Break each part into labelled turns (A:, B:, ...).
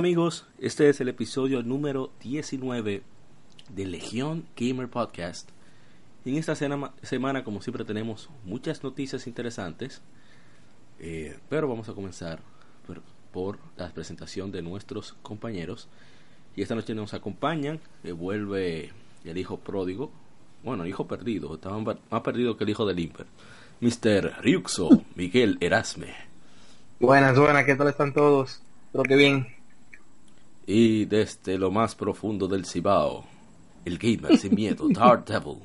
A: Amigos, este es el episodio número 19 de Legión Gamer Podcast. En esta semana, como siempre, tenemos muchas noticias interesantes, eh, pero vamos a comenzar por, la presentación de nuestros compañeros. Y esta noche nos acompañan, eh, vuelve el hijo pródigo, bueno, hijo perdido, estaba más perdido que el hijo del Imper, Mr. Ryuxo Miguel Erasme.
B: Buenas, buenas, ¿qué tal están todos? Espero que bien.
A: Y desde lo más profundo del Cibao, el gamer sin miedo, Dark Devil.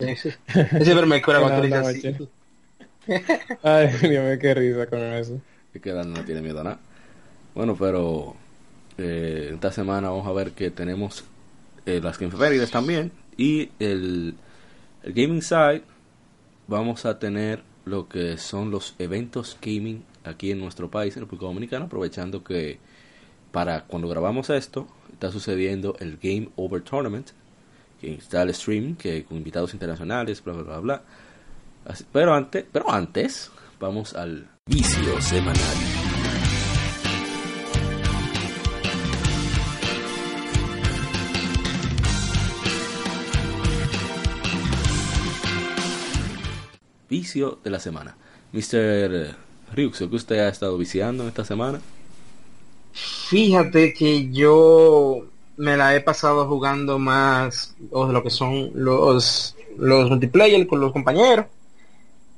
B: Ese siempre me cura cuando así.
C: noches. Ay, Dios mío, qué risa con eso.
A: Es que Dan no tiene miedo a nada. Bueno, pero eh, esta semana vamos a ver que tenemos eh, las efemérides también. Y el, el Gaming Side, vamos a tener lo que son los eventos gaming aquí en nuestro país, en República Dominicana, aprovechando que para cuando grabamos esto, está sucediendo el Game Over Tournament, que está el stream, que con invitados internacionales, bla bla bla bla. Pero antes, pero antes, vamos al vicio semanal. Vicio de la semana. Mr. Ryuxo, ¿qué usted ha estado viciando esta semana?
B: Fíjate que yo me la he pasado jugando más o lo que son los, los multiplayer con los compañeros.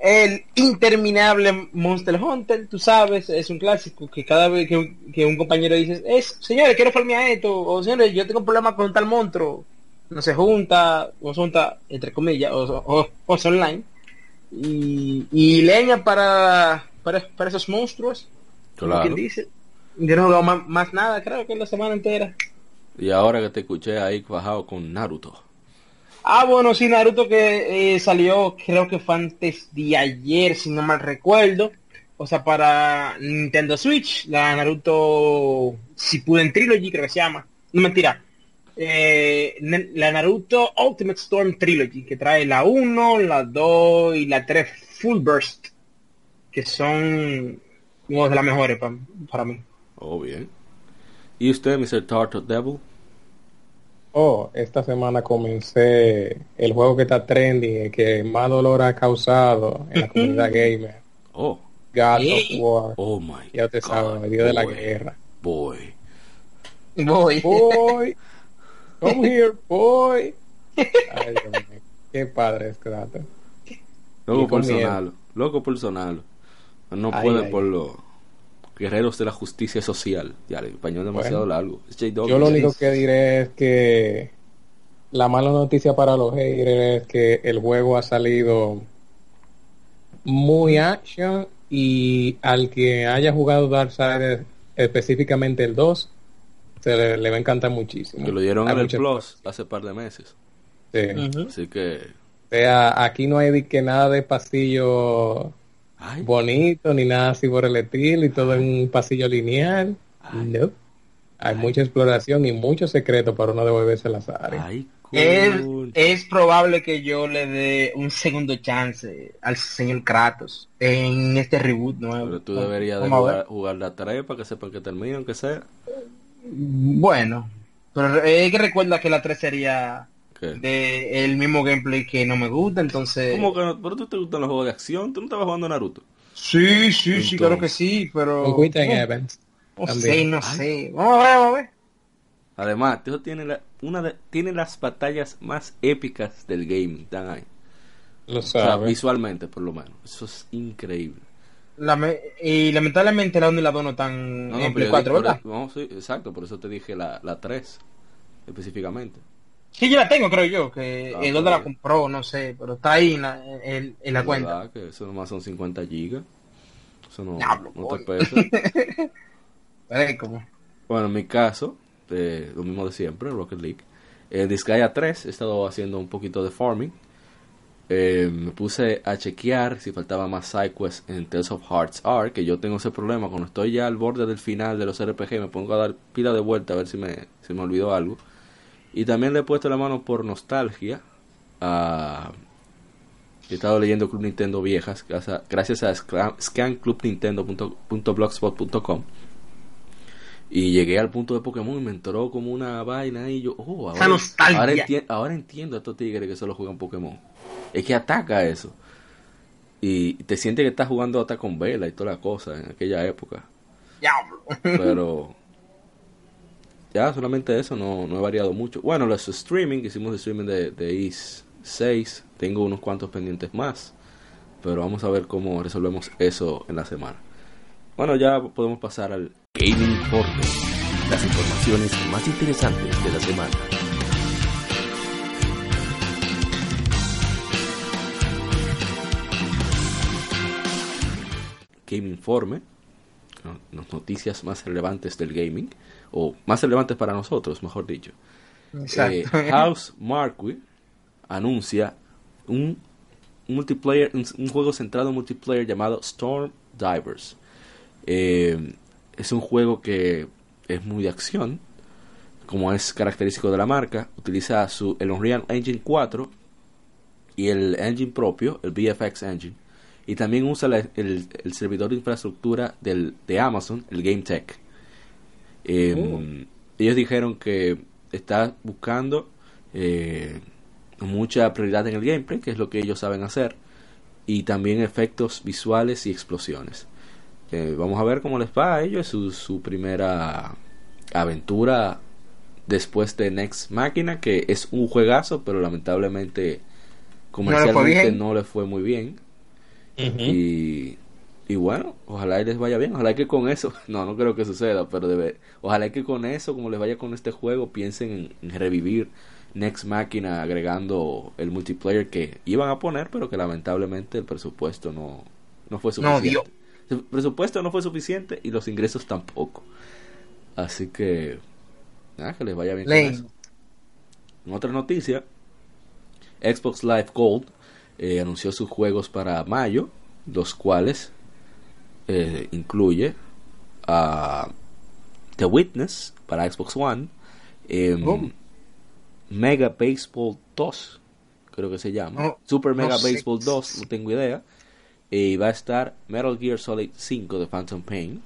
B: El interminable Monster Hunter, tú sabes, es un clásico que cada vez que, que un compañero dice, es, señores, quiero farmear esto, o señores, yo tengo problemas con tal monstruo, no se junta, o se junta, entre comillas, o, o, online, y, y leña para, para, para esos monstruos,
A: Claro.
B: dice. Yo no he jugado más, más nada, creo que la semana entera.
A: Y ahora que te escuché ahí bajado con Naruto.
B: Ah, bueno, sí, Naruto que eh, salió, creo que fue antes de ayer, si no mal recuerdo. O sea, para Nintendo Switch, la Naruto Shippuden Trilogy, creo que se llama. No, mentira. Eh, la Naruto Ultimate Storm Trilogy, que trae la 1, la 2 y la 3 Full Burst, que son una de las mejores pa- para mí.
A: Oh, bien. ¿Y usted, Mr. Turtle Devil?
C: Oh, esta semana comencé el juego que está trending, el que más dolor ha causado en la comunidad gamer.
A: Oh,
C: God of War.
A: oh my
C: Ya te
A: God,
C: sabes, el día de la
A: boy,
C: guerra.
A: Boy.
B: Voy.
C: Boy, come here, boy. Ay, Dios mío, qué padre es trata.
A: Loco por sonarlo. Loco por sonarlo. No
C: Ay,
A: puede
C: ay.
A: por los guerreros de la justicia social. Ya, el español es demasiado
C: Bueno.
A: largo. Es.
C: Yo lo único que diré es que la mala noticia para los haters es que el juego ha salido muy action y al que haya jugado Darksiders específicamente el 2 se le, le va a encantar muchísimo.
A: Que lo dieron
C: Hay
A: en el Plus hace par de meses.
C: Sí.
A: Así que...
C: O sea, aquí no hay que nada de pasillo
A: Ay,
C: bonito ni nada así por el estilo y todo en un pasillo lineal.
A: Ay.
C: No. Hay mucha exploración y mucho secreto para uno devolverse las áreas.
A: ay,
B: Es,
A: cool.
B: es probable que yo le dé un segundo chance al señor Kratos en este reboot nuevo.
A: Pero tú deberías de jugar, jugar la 3 para que sepan que termine, aunque sea.
B: Bueno, pero es que recuerda que la 3 sería De el mismo gameplay que no me gusta, entonces...
A: ¿Cómo que no? ¿Pero tú te gustan los juegos de acción? ¿Tú no estabas jugando Naruto?
B: Sí, sí, sí,
A: Entonces-
B: claro que sí, pero... Sé, no
A: Ay.
B: sé. Vamos a ver, vamos a ver.
A: Además, eso tiene, la, una de, tiene las batallas más épicas del gaming. Están ahí.
C: Lo
A: O sea,
C: sabe.
A: visualmente, por lo menos. Eso es increíble.
B: Y lamentablemente la 1 y la 2 no están
A: No, no,
B: en Play
A: yo
B: 4,
A: digo-
B: ¿verdad?
A: no, sí, exacto, por eso te dije la, la 3 específicamente.
B: Sí, yo la tengo, creo yo, que
A: Ah,
B: el la compró, no sé, pero está ahí en la, en, en la cuenta.
A: verdad que eso nomás son 50 gigas. Eso no, te pesa. Bueno, en mi caso, eh, lo mismo de siempre, Rocket League. En Disgaea 3 he estado haciendo un poquito de farming. Eh, me puse a chequear si faltaba más sidequests en Tales of Hearts R, que yo tengo ese problema. Cuando estoy ya al borde del final de los RPG, me pongo a dar pila de vuelta a ver si me, si me olvidó algo. Y también le he puesto la mano por nostalgia a... He estado leyendo Club Nintendo viejas gracias a scanclubnintendo.blogspot.com y llegué al punto de Pokémon y me entró como una vaina y yo, oh, ahora, ahora, ahora, entiendo a estos tigres que solo juegan Pokémon. Es que ataca eso. Y te sientes que estás jugando hasta con vela y toda la cosa en aquella época. Pero ya solamente eso, no, no he variado mucho. Bueno, los streaming, hicimos streaming de, de IS 6, tengo unos cuantos pendientes más. Pero vamos a ver cómo resolvemos eso en la semana. Bueno, ya podemos pasar al Gaming Informe. Las informaciones más interesantes de la semana. Game Informe, las noticias más relevantes del gaming, o más relevantes para nosotros, mejor dicho. Eh, House Marquee anuncia un, multiplayer, un, juego centrado en multiplayer llamado Storm Divers. Eh, es un juego que es muy de acción, como es característico de la marca. Utiliza su, el Unreal Engine 4 y el engine propio, el VFX Engine. Y también usa el, servidor de infraestructura del, de Amazon, el GameTech. Em, oh. Ellos dijeron que está buscando eh, mucha prioridad en el gameplay, que es lo que ellos saben hacer, y también efectos visuales y explosiones. Eh, vamos a ver cómo les va a ellos, su, su primera aventura después de Next Máquina, que es un juegazo, pero lamentablemente comercialmente no le fue, muy bien. y, y, bueno, ojalá les vaya bien, ojalá que con eso, no, no creo que suceda, pero debe, ojalá que con eso, como les vaya con este juego, piensen en revivir Next Máquina agregando el multiplayer que iban a poner, pero que lamentablemente el presupuesto no, no fue suficiente. El presupuesto no fue suficiente y los ingresos tampoco. Así que, nada, que les vaya bien con eso. En otra noticia, Xbox Live Gold eh, anunció sus juegos para mayo, los cuales eh, incluye a The Witness para Xbox One, em, Mega Baseball 2, creo que se llama. Super Mega Baseball 2, no tengo idea. Y va a estar Metal Gear Solid 5 de Phantom Pain.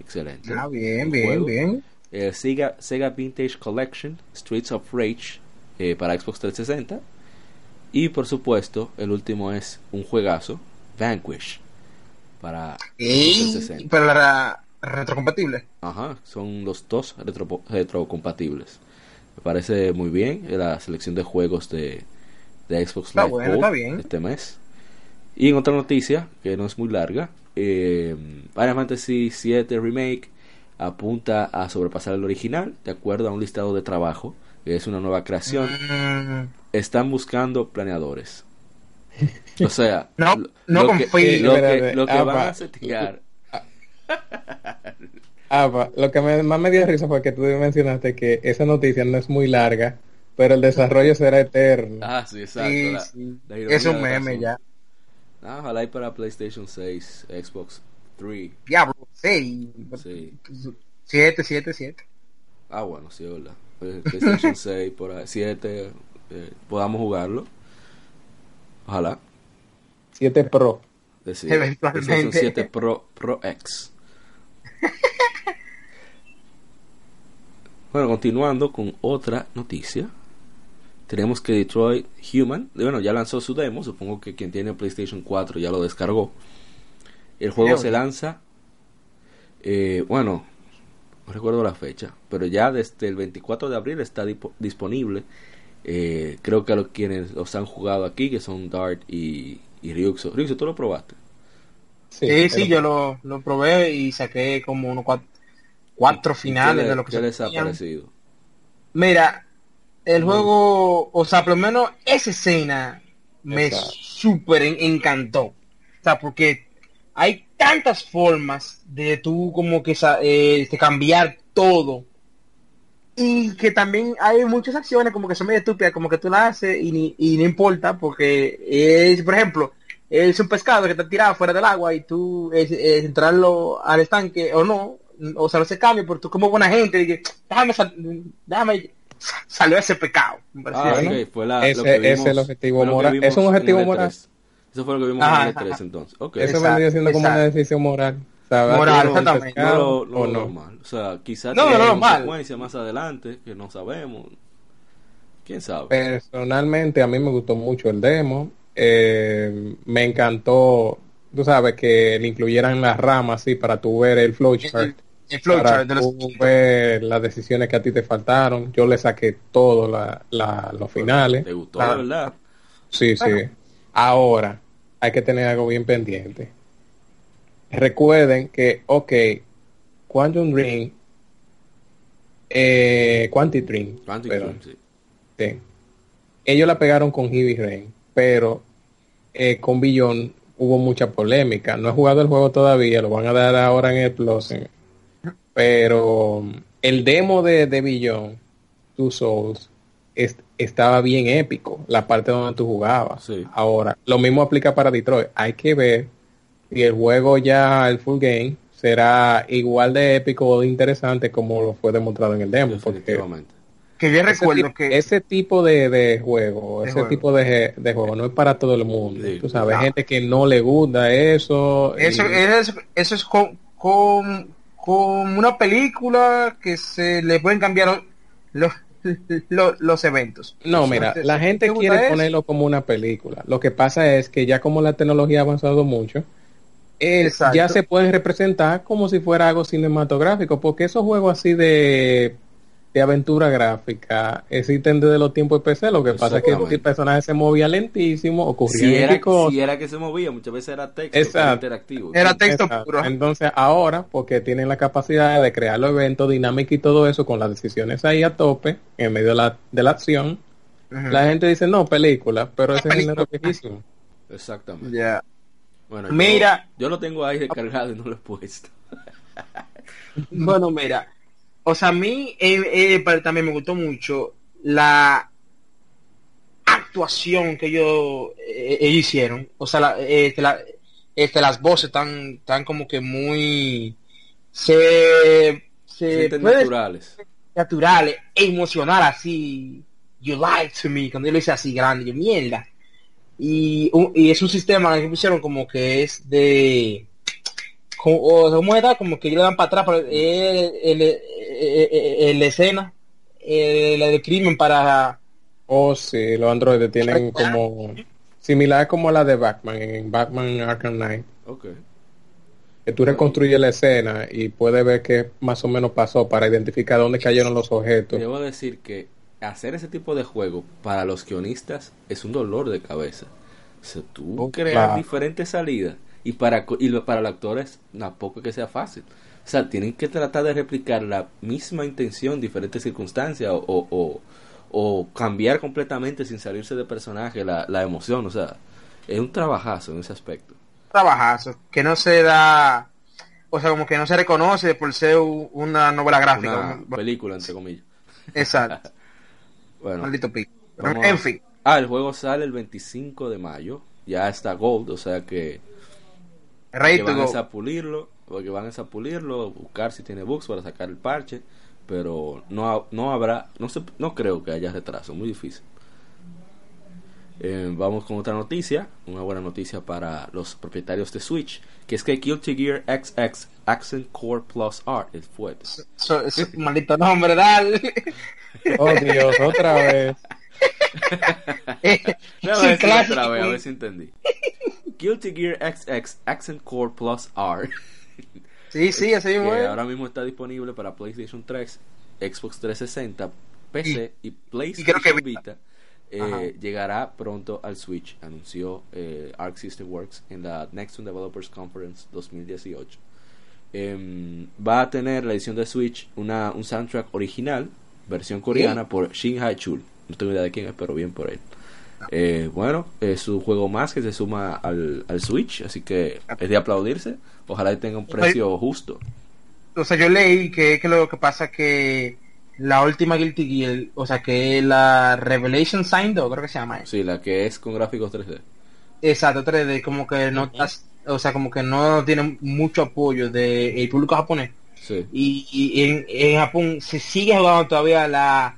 A: Excelente.
B: Ah, bien, bien, bien.
A: Eh, Sega, Sega Vintage Collection, Streets of Rage eh, para Xbox 360. Y por supuesto, el último es un juegazo, Vanquish, para
B: Xbox 360. Pero la retrocompatible.
A: Ajá, son los dos retro, retrocompatibles. Me parece muy bien la selección de juegos de, de Xbox Live este mes. Y en otra noticia, que no es muy larga, eh, Final Fantasy VII Remake apunta a sobrepasar el original, de acuerdo a un listado de trabajo, que es una nueva creación. Mm. Están buscando planeadores. O sea,
B: no, no
A: lo, que, lo, que, lo que van a setear.
C: Ah, lo que más me dio risa fue que tú mencionaste que esa noticia no es muy larga, pero el desarrollo será eterno.
A: Ah, sí, exacto.
B: es un meme ya.
A: Ah, ojalá y para PlayStation 6, Xbox 3.
B: Diablo, 6. Sí. 7, 7, 7.
A: Ah, bueno, sí, verdad. Pues, PlayStation 6, por ahí, 7, eh, podamos jugarlo. Ojalá.
C: 7 Pro.
A: Decir, PlayStation 7 Pro, Pro X. bueno, continuando con otra noticia. Tenemos que Detroit Human, bueno, ya lanzó su demo, supongo que quien tiene PlayStation 4 ya lo descargó. El juego se lanza, eh, bueno, no recuerdo la fecha, pero ya desde el 24 de abril está disponible. Eh, creo que a los quienes los han jugado aquí, que son Dart y, y Ryuxo. Ryuxo, ¿tú lo probaste?
B: Sí, sí, yo lo, lo, probé y saqué como unos cuatro, finales de lo que
A: ¿qué les ha parecido?
B: Mira, el juego, o sea, por lo menos esa escena me súper encantó. O sea, porque hay tantas formas de tú como que eh, cambiar todo. Y que también hay muchas acciones como que son medio estúpidas, como que tú la haces y, ni, y no importa, porque es, por ejemplo, es un pescado que está tirado fuera del agua y tú es, es entrarlo al estanque o no, o sea, no se cambia, pero tú como buena gente, y déjame, déjame, salió ese pecado.
A: Ah, okay. fue la,
C: ese,
A: lo que vimos,
C: ese es el objetivo moral. Es un objetivo moral.
A: Eso fue lo que vimos
B: Ajá,
A: en el E3
B: ajá.
A: entonces. Ok.
C: Eso
B: Exacto,
C: vendría siendo como una
B: exacto.
C: decisión moral. Sea,
B: Moral,
C: ¿va a ser un
B: exactamente.
A: no no
C: no?
A: normal. O sea, quizás
B: No, no lo normal.
A: consecuencias más adelante que no sabemos. ¿Quién sabe?
C: Personalmente, a mí me gustó mucho el demo. Eh, me encantó, tú sabes, que le incluyeran las ramas así para tu ver el flowchart.
B: El
C: Para
B: flowchart de los
C: tú ver las decisiones que a ti te faltaron. Yo le saqué todos la, la- los finales.
A: ¿Te gustó,
B: Ah.
A: de verdad?
C: Sí, sí. Ahora, hay que tener algo bien pendiente. Recuerden que, ok, Quantum Dream, eh, Quantic Dream,
A: sí.
C: sí. ellos la pegaron con Heavy Rain, pero eh, con Beyond hubo mucha polémica. No he jugado el juego todavía, lo van a dar ahora en el Plus. Pero el demo de, de Beyond, Two Souls, es- estaba bien épico, la parte donde tú jugabas.
A: Sí.
C: Ahora, lo mismo aplica para Detroit. Hay que ver si el juego ya, el full game, será igual de épico o de interesante como lo fue demostrado en el demo. Porque
B: que yo
C: ese,
B: recuerdo
C: ti-
B: que
C: ese tipo de, de juego,
B: De
C: ese
B: juego.
C: tipo de, de juego no es para todo el mundo.
A: Sí.
C: Tú sabes,
B: No.
C: gente que no le gusta eso.
B: eso,
C: y-
B: eso, eso es con, con, con una película que se le pueden cambiar los, los, los eventos.
C: No, mira, la gente
B: ¿te gusta
C: quiere
B: eso?
C: ponerlo como una película. Lo que pasa es que ya como la tecnología ha avanzado mucho, eh, ya se pueden representar como si fuera algo cinematográfico, porque esos juegos así de, de aventura gráfica existen desde los tiempos de PC. Lo que pasa es que el personaje se movía lentísimo, ocurría
A: Si era,
C: cosas.
A: si era que se movía, muchas veces era texto,
C: Exacto.
A: interactivo.
B: Era texto
C: Exacto.
B: puro.
C: Entonces ahora, porque tienen la capacidad de crear los eventos, dinámica y todo eso, con las decisiones ahí a tope, en medio de la, de la acción, la gente dice, no, película, pero ese
B: Película.
C: género es viejísimo.
A: Exactamente. Bueno, yo-
B: Mira.
A: Yo, lo tengo ahí descargado y no lo he puesto.
B: Bueno, mira, o sea, a mí eh, eh, también me gustó mucho la actuación que ellos, eh, hicieron. O sea, la, la- este, las voces están, tan como que muy... Se, se puede
A: naturales.
B: naturales, emocional así. You lied to me, cuando yo lo hice así grande, yo mierda. Y, un- y es un sistema que pusieron como que es de como, o ¿cómo era? Como que ellos le dan para atrás pero el, el, el- el- el- la escena el, el crimen para
C: Oh, sí, los androides tienen como... Similar como la de Batman, en Batman Arkham Knight.
A: Ok.
C: Que tú reconstruyes la escena y puedes ver qué más o menos pasó para identificar dónde cayeron los objetos.
A: Debo decir que hacer ese tipo de juego para los guionistas es un dolor de cabeza. O sea, tú
C: Oh,
A: creas
C: claro.
A: diferentes salidas y para co- y lo- para los actores tampoco que sea fácil. O sea, tienen que tratar de replicar la misma intención en diferentes circunstancias o, o, o- o cambiar completamente sin salirse de personaje la, la emoción. O sea, es un trabajazo en ese aspecto.
B: trabajazo que no se da o sea como que no se reconoce por ser una novela gráfica
A: Una película, entre comillas.
B: exacto
A: Bueno,
B: maldito pico
A: Vamos
B: en fin
A: Ah, el juego sale el 25 de mayo. Ya está Gold, o sea que,
B: to
A: van
B: go
A: a pulirlo, porque van a pulirlo, buscar si tiene bugs para sacar el parche, pero no no habrá, no se, no creo que haya retraso, muy difícil. Eh, vamos con otra noticia, una buena noticia para los propietarios de Switch, que es que Guilty Gear XX Accent Core Plus R es fuerte.
B: Eso- ese maldito nombre dale
C: Oh, Dios, otra vez.
A: Déjame
B: Sí,
A: decirlo
B: clásico.
A: otra vez, a ver si entendí. Guilty Gear XX Accent Core Plus R
B: sí sí así mismo
A: ahora mismo está disponible para PlayStation 3, Xbox 360, PC y, PlayStation
B: creo que
A: Vita. Eh, llegará pronto al Switch, anunció eh, Arc System Works en la Next Gen Developers Conference 2018. Em, va a tener la edición de Switch una, un soundtrack original, versión coreana, por Shin Hae Chul. No tengo idea de quién es, pero bien por él. Eh, bueno, es un juego más que se suma al, al Switch, así que es de aplaudirse. Ojalá tenga un precio justo.
B: o sea, yo leí que, que lo que pasa que la última Guilty Gear, o sea, que es la Revelation Sign 2, creo que se llama.
A: Sí, la que es con gráficos 3D.
B: Exacto, 3D, como que no estás, o sea, como que no tiene mucho apoyo del el público japonés.
A: Sí.
B: Y, y en, en Japón se sigue jugando todavía la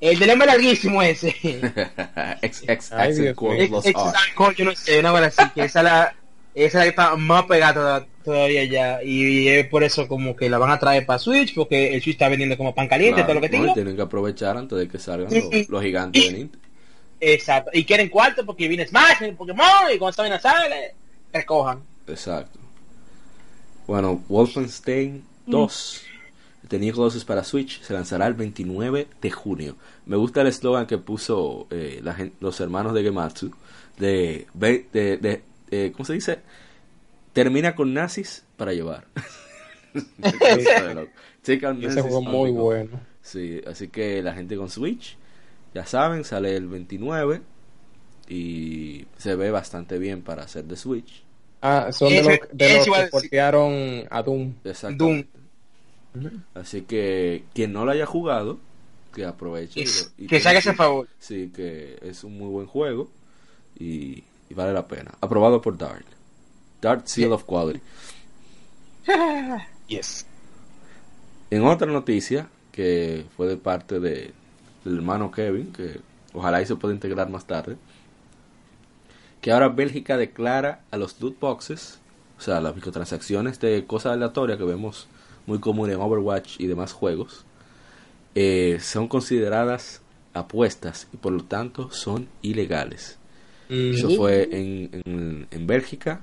B: el dilema larguísimo ese.
A: ex, ex,
C: Ay,
A: Axel
C: Dios
A: Core
C: mío.
A: plus
B: Ex-
A: R.
B: exacto, yo no sé, una buena así, que esa la esa está más pegada toda- todavía ya y es por eso como que la van a traer para Switch porque el Switch está vendiendo como pan caliente
A: Claro,
B: todo lo que tenga.
A: y tienen que aprovechar antes de que salgan los, gigantes de Nintendo.
B: Exacto. Y quieren cuarto porque viene Smash, viene Pokémon y cuando esta vaina sale, recojan.
A: Exacto. Bueno, Wolfenstein 2 de Nicholas para Switch se lanzará el 29 de junio. Me gusta el eslogan que puso eh, la los hermanos de Gematsu de, de- eh, ¿cómo se dice? Termina con nazis para llevar.
C: Ese juego muy bueno.
A: Sí, así que la gente con Switch, ya saben, sale el 29 y se ve bastante bien para hacer de Switch.
C: Ah, son de
B: Ese-
C: los, de que portearon a Doom.
A: Exactamente. Así que quien no lo haya jugado, que aproveche. y
B: que se haga ese favor.
A: Sí, que es un muy buen juego y, y vale la pena. Aprobado por Dart. Dart Seal of Quality.
C: Yes.
A: En otra noticia, que fue de parte de, del hermano Kevin, que ojalá y se pueda integrar más tarde, que ahora Bélgica declara a los loot boxes, o sea, las microtransacciones de cosas aleatorias que vemos muy común en Overwatch y demás juegos, eh, son consideradas apuestas y por lo tanto son ilegales. Eso fue en, en, en Bélgica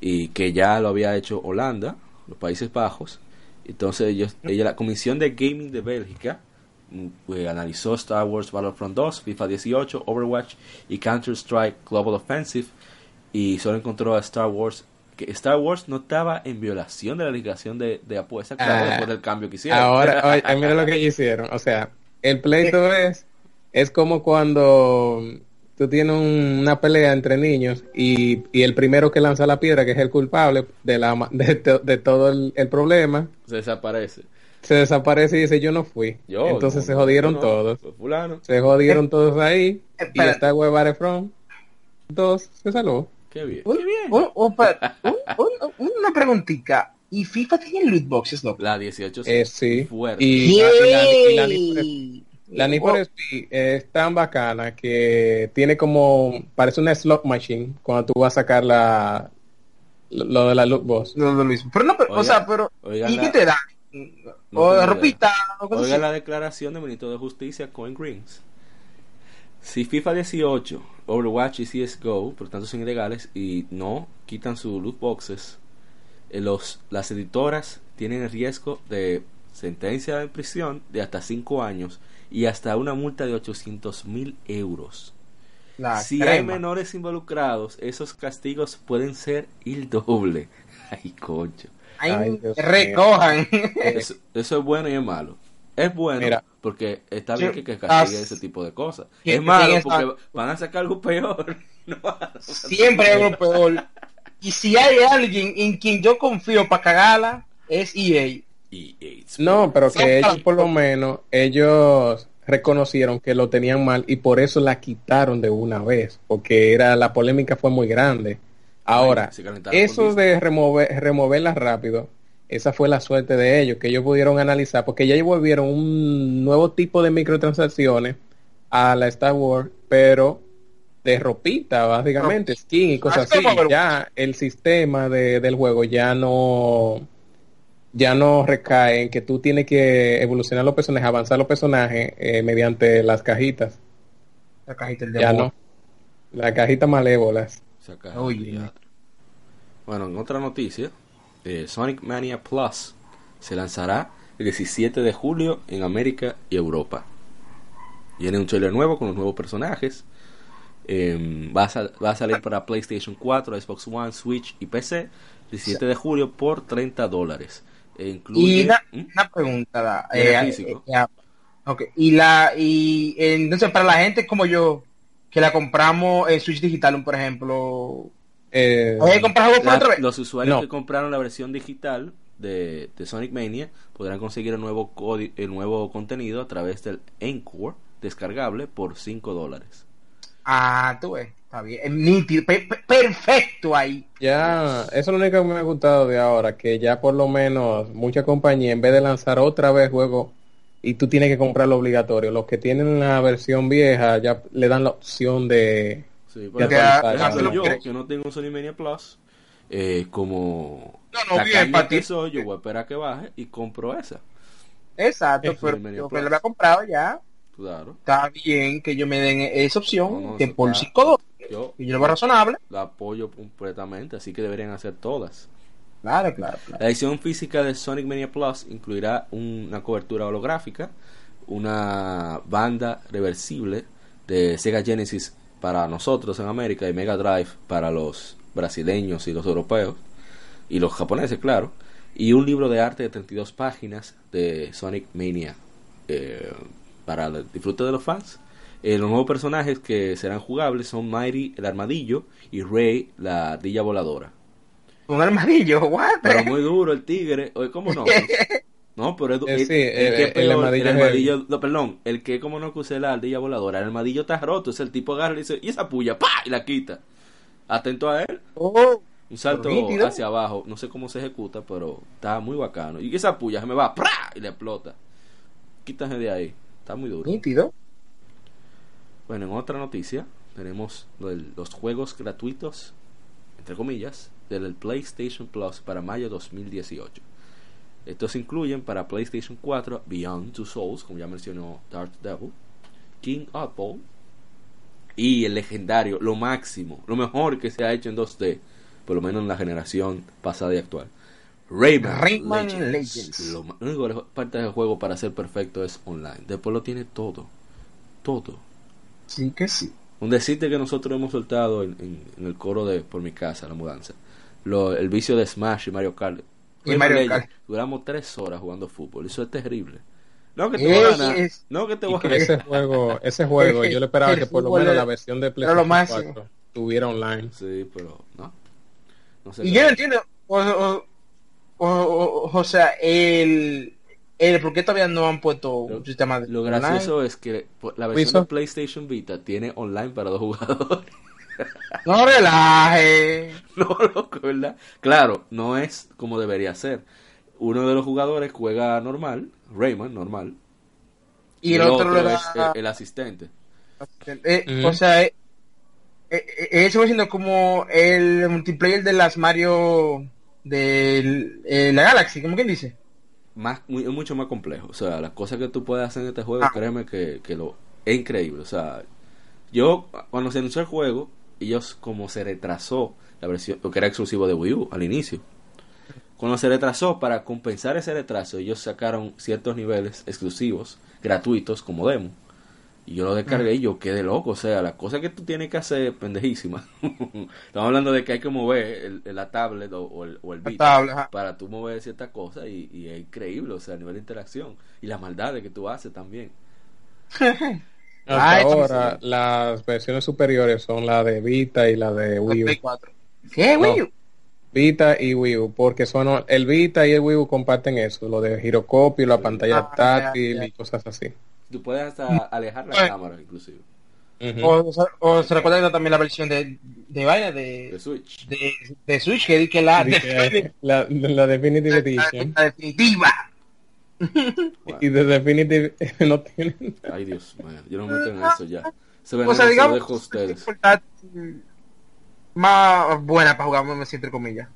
A: y que ya lo había hecho Holanda, los Países Bajos. Entonces ellos, ella, la Comisión de Gaming de Bélgica mm, pues, analizó Star Wars Battlefront 2, FIFA 18, Overwatch y Counter Strike Global Offensive y solo encontró a Star Wars que Star Wars no estaba en violación de la legislación de, de apuesta claro,
C: Ah,
A: después del cambio que hicieron.
C: Ahora, oye, mira lo que ellos hicieron. O sea, el pleito es, es como cuando tú tienes un- una pelea entre niños y, y el primero que lanza la piedra, que es el culpable de, la, ma- de, to- de todo el, el problema,
A: Se desaparece.
C: se desaparece y dice yo no fui.
A: Yo,
C: Entonces
A: no,
C: se jodieron
A: no,
C: todos.
A: fulano.
C: Se jodieron todos ahí y esta web Battlefront 2 se salvó.
A: Qué bien.
B: Un- un- un- un- una preguntita. ¿Y FIFA tiene loot boxes, loco?
A: La 18
C: Eh, sí.
A: fuerte.
C: Y, la, y la- y la. La Need for Speed es tan bacana que tiene como, parece una slot machine cuando tú vas a sacar la, lo, lo de la loot box.
B: No, no, Luis. Pero no, pero, o sea, pero. ¿Y
A: la-
B: qué te dan?
A: No
B: o ropita, o
A: Oiga
B: así.
A: la declaración del ministro de Justicia, Cohen Greens. Si FIFA 18, Overwatch y CSGO, por tanto son ilegales y no quitan sus loot boxes, eh, los, las editoras tienen el riesgo de sentencia de prisión de hasta 5 años y hasta una multa de 800 mil euros.
B: La
A: si hay menores involucrados, esos castigos pueden ser el doble. Ay, concho.
B: Ay,
C: Ay,
B: recojan.
A: Eso, eso es bueno y es malo. Es bueno
C: Mira.
A: porque está bien que, castigue
B: as-
A: ese tipo de cosas. es malo porque van a sacar algo peor. No van a-
B: Siempre hay algo peor. Y si hay alguien en quien yo confío para cagarla, es EA.
A: Y AIDS.
C: No, pero que ellos por lo menos, ellos reconocieron que lo tenían mal y por eso la quitaron de una vez, porque era la polémica fue muy grande. Ahora, eso de remover, removerla rápido, esa fue la suerte de ellos, que ellos pudieron analizar, porque ya volvieron un nuevo tipo de microtransacciones a la Star Wars, pero de ropita, básicamente, skin y cosas
B: Así.
C: Ya el sistema de- del juego ya no ya no recae en que tú tienes que evolucionar los personajes, avanzar los personajes eh, mediante las cajitas.
B: La cajita del
C: Ya no. Las cajitas malévolas.
B: Oye.
A: teatro. Bueno, en otra noticia, eh, Sonic Mania Plus se lanzará el 17 de julio en América y Europa. Viene un trailer nuevo con los nuevos personajes. Eh, va, a sal- va a salir para PlayStation 4, Xbox One, Switch y PC el 17 de julio por 30 dólares. E incluye...
B: Y una,
A: ¿Mm?
B: una pregunta. eh,
A: físico.
B: eh, ya. Ok, Y la y entonces para la gente como yo que la compramos en Switch Digital, por ejemplo,
C: Eh,
B: ¿hay que comprar algo por
A: La-
B: otra vez?
A: los usuarios
C: No.
A: que compraron la versión digital de, de Sonic Mania podrán conseguir el nuevo, el nuevo contenido a través del Encore descargable por 5 dólares.
B: Ah, tú ves, está bien, es nítido, pe- pe- perfecto ahí.
C: Ya, eso es lo único que me ha gustado de ahora, que ya por lo menos muchas compañías, en vez de lanzar otra vez juego y tú tienes que comprarlo obligatorio, los que tienen la versión vieja ya le dan la opción de...
A: Sí, yo, que no tengo un Sony Mania Plus, eh, como
B: No, no, bien,
A: tacaño
B: pa'
A: que
B: ti.
A: soy, yo voy a esperar a que baje y compro esa.
B: Exacto, pero yo
A: Plus.
B: lo había comprado ya,
A: Claro.
B: está bien que yo me den esa opción,
A: No, no,
B: que por
A: está-
B: 5 dólares,
A: Yo
B: y yo lo veo razonable.
A: la apoyo completamente, así que deberían hacer todas.
B: Claro, claro, claro.
A: La edición física de Sonic Mania Plus incluirá una cobertura holográfica, una banda reversible de Sega Genesis para nosotros en América y Mega Drive para los brasileños y los europeos y los japoneses, claro, y un libro de arte de 32 páginas de Sonic Mania eh, para el disfrute de los fans. Eh, los nuevos personajes que serán jugables son Mighty el armadillo y Ray la ardilla voladora.
B: Un armadillo, what?
A: Pero muy duro el tigre. Oye, ¿cómo no? No, pero es du-
C: Eh,
A: el,
C: sí,
A: el
C: el-
A: que
C: el
A: peor,
C: armadillo
A: el armadillo- no, perdón, el que como no que use la ardilla voladora, el armadillo está roto, es el tipo agarra y dice, y esa puya, pa, y la quita. Atento a él,
B: Oh,
A: un salto hacia abajo, no sé cómo se ejecuta, pero está muy bacano. Y esa puya se me va, ¡pra! y le explota. Quítate de ahí, está muy duro.
B: nítido.
A: Bueno, en otra noticia, tenemos los juegos gratuitos, entre comillas, del PlayStation Plus para mayo 2018. Estos incluyen para PlayStation 4 Beyond Two Souls, como ya mencionó Dark Devil, King Apple y el legendario, lo máximo, lo mejor que se ha hecho en 2D, por lo menos en la generación pasada y actual. Rayman,
B: Rayman
A: Legends.
B: Legends.
A: Lo única parte del juego para ser perfecto es online. Después lo tiene todo. Todo.
B: Sí que sí.
A: Un decirte que nosotros hemos soltado en, en- en el coro de por mi casa, la mudanza, lo, el vicio de Smash y Mario Kart.
B: Y Mario.
A: Duramos tres horas jugando fútbol. Eso es terrible. No que te voy a ganar.
B: es-
A: No que te
C: Y
A: voy a
C: que
A: ganar.
C: ese juego, ese juego, yo le esperaba que por lo menos
B: es-
C: la versión de PlayStation
B: máximo.
C: 4 tuviera online.
A: Sí, pero no. No sé
B: Y yo no entiendo, o, o, o, o- o sea, el, el por qué todavía no han puesto un sistema de
A: Lo
B: online?
A: gracioso es que la versión de PlayStation Vita tiene online para dos jugadores.
B: No relaje.
A: No, loco, ¿verdad? Claro, no es como debería ser. Uno de los jugadores juega normal, Rayman normal,
B: Y el otro le
A: es el, el asistente.
B: eh. O sea, eh, eh, eh, eso va siendo como el multiplayer de las Mario de eh, la Galaxy, como quien dice.
A: Más, muy- es mucho más complejo. O sea, las cosas que tú puedes hacer en este juego,
B: Ah.
A: créeme que, que lo es increíble. O sea, yo cuando se anunció el juego, ellos como se retrasó la versión, que era exclusivo de Wii U al inicio. Cuando se retrasó, para compensar ese retraso, ellos sacaron ciertos niveles exclusivos, gratuitos, como demo. Y yo lo descargué y yo quedé loco. O sea, las cosas que tú tienes que hacer es pendejísima. Estamos hablando de que hay que mover el, el- la tablet o, o el, o el
B: ajá.
A: para tú mover ciertas cosas y, y es increíble. O sea, a nivel de interacción. Y las maldades que tú haces también.
C: Hasta
B: Ah,
C: ahora, las versiones superiores son la de Vita y la de Wii U.
B: Play 4. ¿Qué. Wii U?
C: Vita y Wii U, porque son el Vita y el Wii U comparten eso, lo de giroscopio, la pantalla
B: Ah,
C: táctil
B: ya, ya.
C: y cosas así.
A: Tú puedes hasta alejar la
B: Bueno.
A: cámara, inclusive.
B: O, o se recuerda también la versión de, de vaina de,
A: De Switch.
B: de, de Switch que que la,
C: que, la, la Definitive Edition
B: la definitiva.
C: y de Definitive no tienen.
A: Ay, Dios mío. Yo no me meto en eso ya. Se ven
B: O sea, digamos,
A: dejo a ustedes.
B: más buena para jugar, me entre comillas.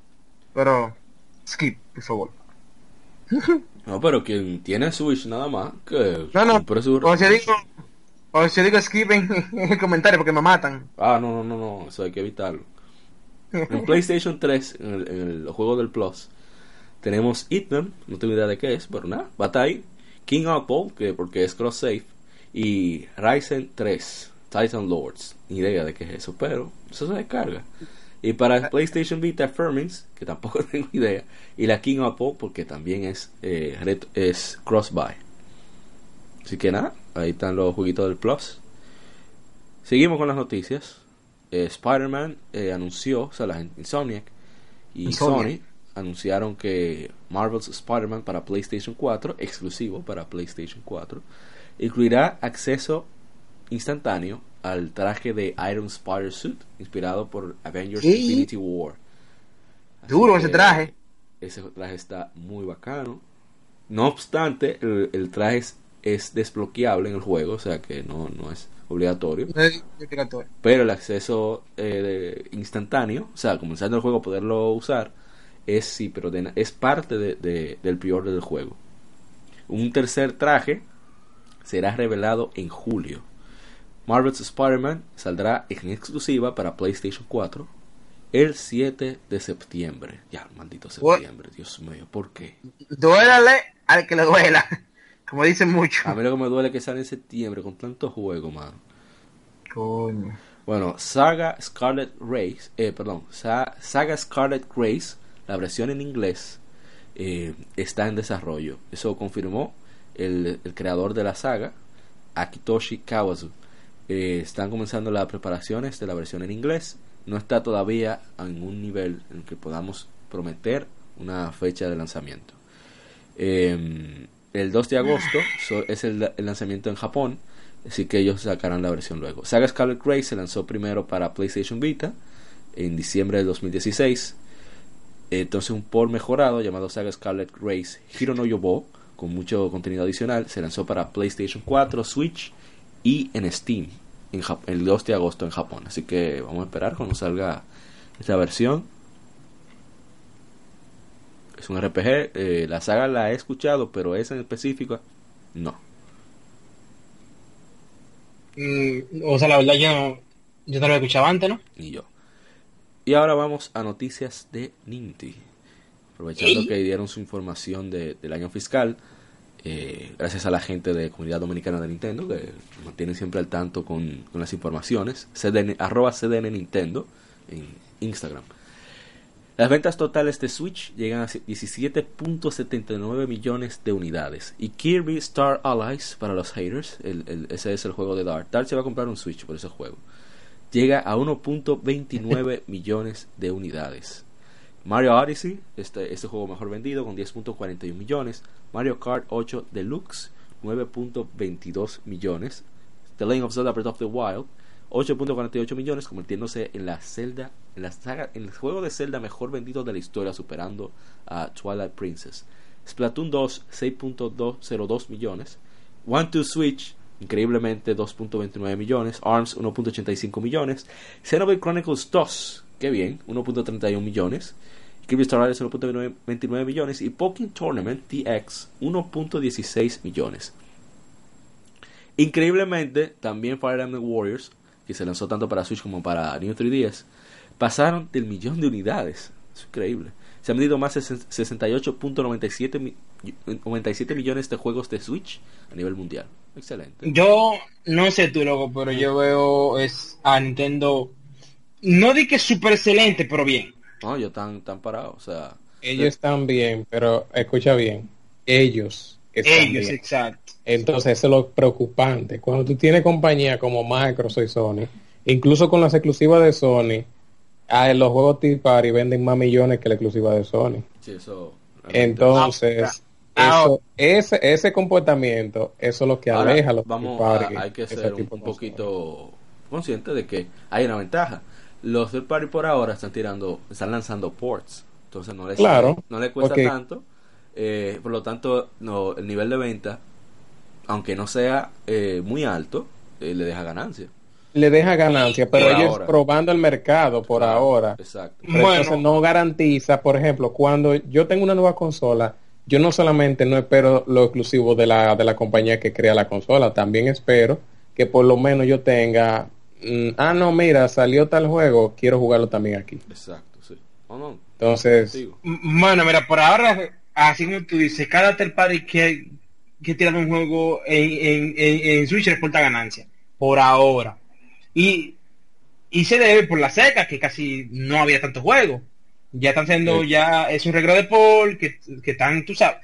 B: Pero, skip, por favor.
A: No, pero quien tiene Switch nada más, que
B: No, no,
A: su-
B: o si digo, o si digo skip en, en el comentario porque me matan.
A: Ah, no, no, no, no, eso hay que evitarlo. En PlayStation 3, en el, en el juego del Plus, tenemos Hitman, no tengo idea de qué es, pero nada, ahí. King Apple, que porque es cross-save, y Ryzen 3, Titan Lords, ni idea de qué es eso, pero eso se descarga. Y para PlayStation Vita Firmings, que tampoco tengo idea, y la King Apple, porque también es, eh, es cross-buy. Así que nada, ahí están los jueguitos del Plus. Seguimos con las noticias. Eh, Spider-Man eh, anunció, o sea, la gente, Insomniac y
B: Insomniac.
A: Sony anunciaron que Marvel's Spider-Man para PlayStation 4, exclusivo para PlayStation 4, incluirá acceso instantáneo al traje de Iron Spider Suit, inspirado por Avengers
B: Sí.
A: Infinity War. Así
B: Duro ese traje.
A: Ese traje está muy bacano. No obstante, el, el traje es, es desbloqueable en el juego, o sea que no, no es obligatorio.
B: No es obligatorio.
A: Pero el acceso eh, instantáneo, o sea, comenzando el juego poderlo usar, es sí, pero de- es parte de- de- del pre-order del juego. Un tercer traje será revelado en julio. Marvel's Spider-Man saldrá en exclusiva para PlayStation 4 el 7 de septiembre. Ya, maldito
B: What?
A: septiembre, Dios mío, ¿por qué?
B: Duélale al que le duela. Como dicen mucho.
A: A mí lo que me duele es que sale en septiembre con tantos juegos, mano.
B: Coño.
A: Bueno, Saga Scarlet Race, eh, perdón, Sa- Saga Scarlet Grace, la versión en inglés, eh, está en desarrollo. Eso confirmó el, el creador de la saga, Akitoshi Kawazu. Eh, están comenzando las preparaciones de la versión en inglés. No está todavía en un nivel en que podamos prometer una fecha de lanzamiento. Eh, el 2 de agosto es el, lanzamiento en Japón, así que ellos sacarán la versión luego. Saga Scarlet Grace se lanzó primero para PlayStation Vita en diciembre de 2016. Entonces un port mejorado llamado Saga Scarlet Grace Hiro no Yobo, con mucho contenido adicional, se lanzó para PlayStation 4, Switch y en Steam en el 2 de agosto en Japón. Así que vamos a esperar cuando salga esta versión. Es un RPG, eh, la saga la he escuchado, pero esa en específico no.
B: Mm, o sea, la verdad yo no, yo no lo escuchaba antes, ¿no?
A: Ni yo. Y ahora vamos a noticias de Ninty. Aprovechando que dieron su información de- del año fiscal, eh, gracias a la gente de Comunidad Dominicana de Nintendo, que nos mantienen siempre al tanto con, con las informaciones, CDN, arroba CDN Nintendo en Instagram. Las ventas totales de Switch llegan a 17.79 millones de unidades. Y Kirby Star Allies, para los haters, el- el- ese es el juego de Dart. Dart se va a comprar un Switch por ese juego. Llega a 1.29 millones de unidades. Mario Odyssey, este, este juego mejor vendido con 10.41 millones. Mario Kart 8 Deluxe, 9.22 millones. The Legend of Zelda Breath of the Wild, 8.48 millones, convirtiéndose en la Zelda, en la saga, en el juego de Zelda mejor vendido de la historia, superando a Twilight Princess. Splatoon 2, 6.02 millones. One to Switch, increíblemente 2.29 millones. ARMS, 1.85 millones. Xenoblade Chronicles 2, qué bien, 1.31 millones. Kirby Star Allies 1.29 millones y Pokémon Tournament TX 1.16 millones. Increíblemente, también Fire Emblem Warriors, que se lanzó tanto para Switch como para New 3DS, pasaron del millón de unidades. Es increíble. Se han vendido más de 68.97 mi- 97 millones de juegos de Switch a nivel mundial. Excelente.
B: Yo no sé tú, loco, pero yo veo es a Nintendo. No di que es súper excelente, pero bien.
A: No, yo tan, tan parado. O sea,
C: Ellos están bien, pero escucha bien, ellos están
B: Ellos,
C: bien.
B: exacto.
C: Entonces eso es lo preocupante. Cuando tú tienes compañías como Microsoft y Sony, incluso con las exclusivas de Sony, ah, los juegos Tea Party venden más millones que la exclusiva de Sony.
A: sí, eso.
C: Entonces,
B: Ah,
C: eso, ese, ese comportamiento, eso es lo que
A: Ahora,
C: aleja a los
A: vamos a, hay que ser un, un poquito consciente de que hay una ventaja. Los third party por ahora están tirando, están lanzando ports, entonces no les,
C: Claro,
A: no les cuesta tanto. eh, por lo tanto, no, el nivel de venta, aunque no sea eh, muy alto, eh, le deja ganancia.
C: Le deja ganancia, pero
A: Por
C: ellos
A: ahora.
C: probando el mercado por
A: Claro,
C: ahora.
A: Exacto.
C: Pero
B: Bueno.
C: entonces no garantiza, por ejemplo, cuando yo tengo una nueva consola, yo no solamente no espero lo exclusivo de la, de la compañía que crea la consola, también espero que por lo menos yo tenga, mm, ah, no, mira, salió tal juego, quiero jugarlo también aquí.
A: Exacto, sí. No, no,
C: Entonces,
B: Bueno, mira, por ahora, así como tú dices, cada third party que, que tira un juego en, en, en, en Switch reporta ganancia. Por ahora. Y, y se debe por la seca, que casi no había tantos juegos. Ya están siendo,
A: Sí.
B: ya es un reglo de Paul, que, que están, tú sabes,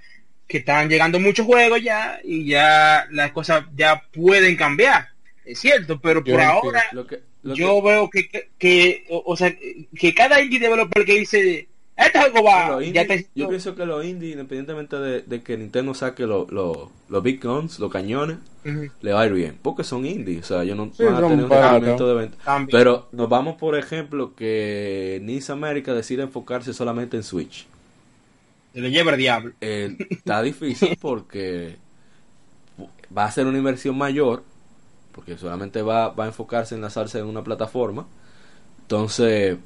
B: que están llegando muchos juegos ya, y ya las cosas ya pueden cambiar. Es cierto, pero
C: Yo
B: por
C: entiendo.
B: ahora
A: Lo que, lo
B: yo
A: que-
B: veo que, que, que, o, o sea, que cada indie developer que dice, este juego va.
A: Los
B: ya
A: indie-
B: te-
A: yo pienso que los indies, independientemente de, de que Nintendo saque lo- lo- los big guns, los cañones, le va a ir bien. Porque son indies, o sea, ellos no
C: Sí,
A: van a tener un
C: baratos.
A: requerimiento de venta.
B: También.
A: Pero nos vamos, por ejemplo, que Nice America decide enfocarse solamente en Switch.
B: Se lo lleva el diablo.
A: Eh, está difícil porque va a ser una inversión mayor, porque solamente va, va a enfocarse en lanzarse en una plataforma. Entonces,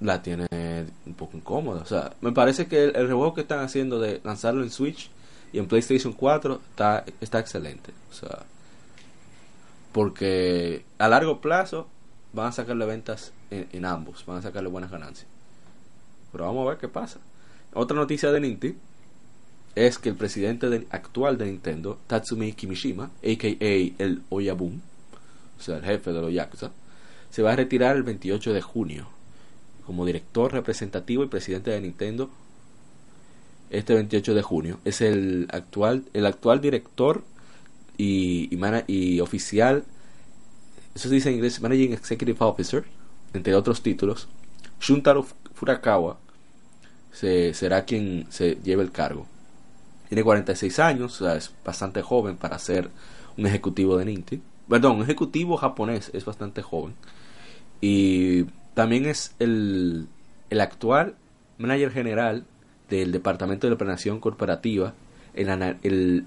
A: la tiene un poco incómoda. O sea, me parece que el, el que están haciendo de lanzarlo en Switch y en PlayStation 4 está, está excelente. O sea, porque a largo plazo van a sacarle ventas en, en ambos, van a sacarle buenas ganancias. Pero vamos a ver qué pasa. Otra noticia de Nintendo es que el presidente de- actual de Nintendo, Tatsumi Kimishima, a.k.a. el Oyabun, o sea, el jefe de los Yakuza, se va a retirar el 28 de junio como director representativo y presidente de Nintendo este 28 de junio. Es el actual, el actual director y, y, oficial, eso se dice en inglés, Managing Executive Officer, entre otros títulos. Shuntaro Furukawa se, será quien se lleve el cargo. Tiene 46 años, o sea, es bastante joven para ser un ejecutivo de Nintendo. Perdón, un ejecutivo japonés es bastante joven. Y también es el, el actual manager general del Departamento de Planeación Corporativa. El, el-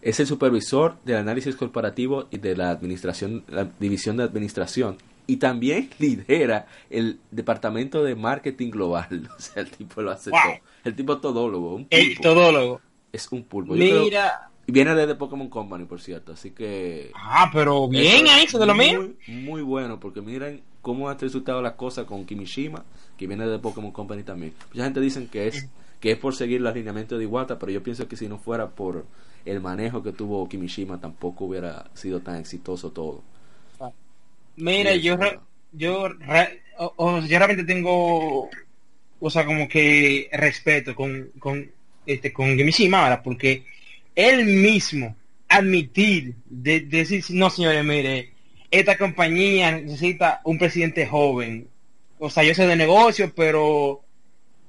A: es el supervisor del análisis corporativo y de la administración, la división de administración. Y también lidera el departamento de marketing global. O sea, el tipo lo hace
B: Wow.
A: todo. El tipo es todólogo, un
B: El todólogo.
A: Es un pulpo. Yo creo-
B: Mira.
A: y viene desde Pokémon Company, por cierto. Así que.
B: Ah, pero bien
A: eso
B: eso de lo mío.
A: muy, Muy bueno, porque miren cómo ha resultado la cosa con Kimishima, que viene de Pokémon Company también. Mucha gente dicen que es que es por seguir los lineamientos de Iwata, pero yo pienso que si no fuera por el manejo que tuvo Kimishima, tampoco hubiera sido tan exitoso todo.
B: Mira, yo, re- yo, re- o- o- yo realmente tengo, o sea, como que respeto con, con, este, con porque él mismo admitir, de, de decir, no señores, mire, esta compañía necesita un presidente joven. O sea, yo sé de negocio, pero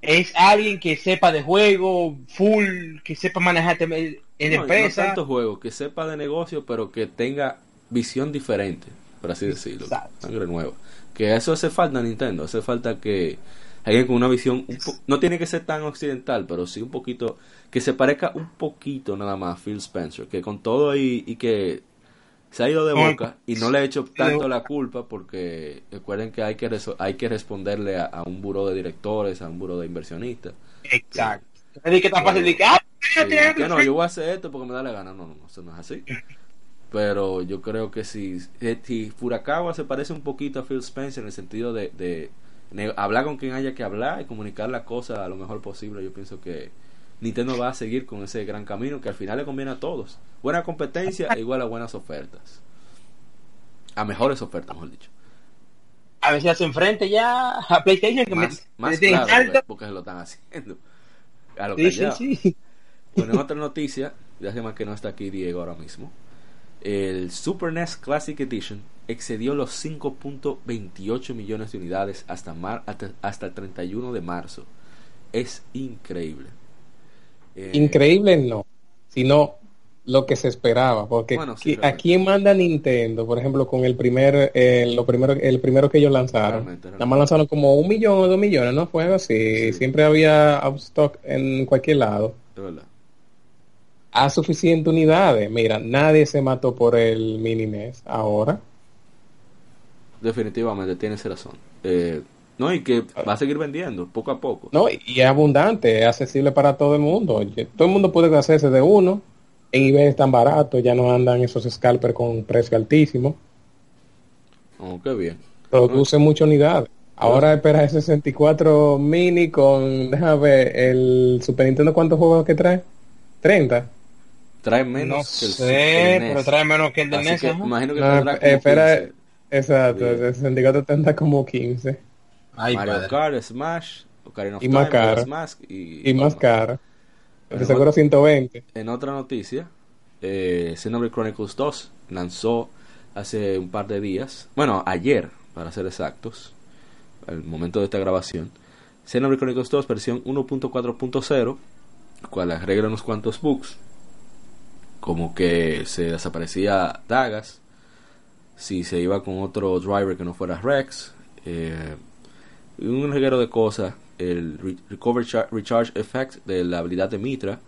B: es alguien que sepa de juego, full, que sepa manejar en
A: No, y no
B: empresa.
A: tanto juego, que sepa de negocio, pero que tenga visión diferente, por así decirlo.
B: Exacto.
A: Sangre nueva. Que eso hace falta a Nintendo, hace falta que alguien con una visión, un po- no tiene que ser tan occidental, pero sí un poquito, que se parezca un poquito nada más a Phil Spencer, que con todo y, y que se ha ido de boca y no le ha hecho tanto la culpa porque recuerden que hay que hay que responderle a, a un buro de directores, a un buro de inversionistas.
B: Exacto. Es que tan fácil de que, ah,
A: Sí, que
B: que
A: no, yo voy a hacer esto porque me da la gana. No, no, no, eso no es así. Pero yo creo que si, eh, si Furakawa se parece un poquito a Phil Spencer en el sentido de, hablar con quien haya que hablar y comunicar las cosas a lo mejor posible, yo pienso que Nintendo va a seguir con ese gran camino que al final le conviene a todos. Buena competencia e igual a buenas ofertas. A mejores ofertas, mejor dicho.
B: a ver si se enfrente ya a PlayStation que
A: Más,
B: me,
A: más
B: me tienen
A: claro,
B: alto.
A: porque, se lo están haciendo. A lo
B: Sí, sí.
A: Bueno, en otra noticia, ya se que no está aquí Diego ahora mismo. El Super NES Classic Edition excedió los 5.28 millones de unidades hasta, mar- hasta, hasta el 31 de marzo. Es increíble. Eh,
C: Increíble no, sino lo que se esperaba, porque
A: Bueno, sí,
C: ¿a quién manda Nintendo, por ejemplo, con el primer, eh, lo primero, el primero que ellos lanzaron?
A: Realmente, realmente.
C: Nada más lanzaron como un millón o dos millones, ¿no? Fue así.
A: Sí.
C: Siempre había out of stock en cualquier lado.
A: De verdad.
C: A suficiente unidades. Mira, nadie se mató por el mini NES ahora.
A: Definitivamente, tienes razón. Eh, no, y que va a seguir vendiendo poco a poco.
C: No, y es abundante, es accesible para todo el mundo. Todo el mundo puede hacerse de uno. En eBay están baratos, ya no andan esos scalpers con precio altísimo.
A: Oh, qué bien.
C: Produce muchas unidades. Ahora espera el 64 mini con, déjame ver, el Super Nintendo, ¿cuántos juegos que trae? 30.
A: Trae menos
B: No
A: que el,
B: sé,
A: el
B: pero trae menos que el de
A: Así
B: NES.
A: que imagino que
C: No,
A: tendrá como
C: espera,
A: 15.
C: exacto,
A: Bien.
C: el 64 tendrá como 15.
B: Ay,
A: Mario
B: padre.
A: Kart, Smash, Ocarina of
C: Y más
A: Time,
C: cara.
A: Majora's Mask y,
C: Y más
A: Batman.
C: cara.
A: Pero
C: De seguro 120.
A: En otra noticia, eh, Xenoblade Chronicles 2 lanzó hace un par de días, bueno, ayer, para ser exactos, al momento de esta grabación, Xenoblade Chronicles 2 versión 1.4.0, cual arregla unos cuantos bugs, como que se desaparecía Dagas si se iba con otro driver que no fuera Rex, eh, un reguero de cosas, el Recover Recharge Effect de la habilidad de Mitra,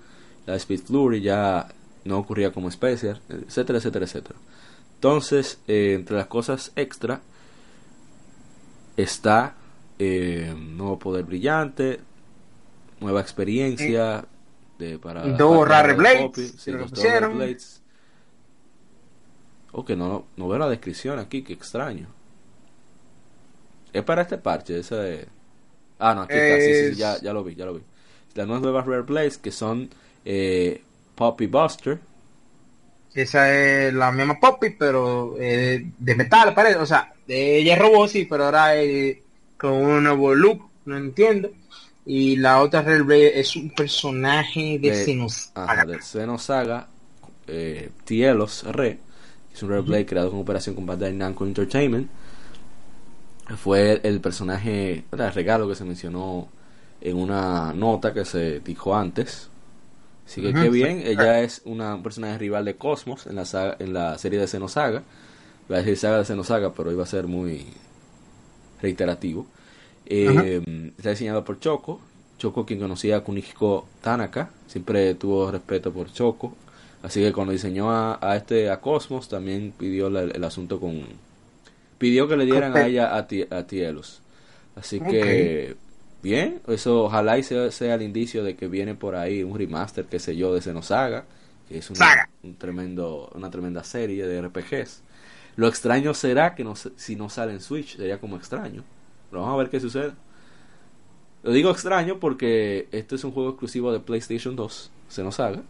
A: la Speed Flurry ya no ocurría como Special, etcétera, etcétera, etcétera. Entonces, eh, entre las cosas extra está eh, nuevo poder brillante, nueva experiencia de, para
B: dos Rare Blades, sí, dos Blades.
A: Ok, no, no veo la descripción aquí, qué extraño. Es para este parche, ese de... Ah, no, aquí está, sí, sí, ya, ya lo vi, ya lo vi. Las nuevas Rare Blades que son eh, Poppy Buster.
B: Esa es la misma Poppy, pero eh, de metal, parece. O sea, ella es robot, sí, pero ahora con un nuevo look, no entiendo. Y la otra Blade es un personaje de,
A: Xenosaga. de Xenosaga, eh, Tielos Re. Es un Rare Blade creado con operación con Bandai Namco Entertainment. Fue el, personaje, el regalo que se mencionó en una nota que se dijo antes Así que qué bien, ella es una, un personaje rival de Cosmos en la, en la serie de Xenosaga. Voy a decir saga de Xenosaga, pero iba a ser muy reiterativo. Eh, está diseñado por Choco. Choco, quien conocía a Kunihiko Tanaka, siempre tuvo respeto por Choco. Así que cuando diseñó a, este a Cosmos, también pidió el asunto con. Pidió que le dieran a ella a, a Tielos. Así que bien, eso ojalá y sea, el indicio de que viene por ahí un remaster, qué sé yo, de Xenosaga, que es una, un tremendo, una tremenda serie de RPGs. Lo extraño será que no, si no sale en Switch, sería como extraño. Pero vamos a ver qué sucede. Lo digo extraño porque este es un juego exclusivo de PlayStation 2, Xenosaga.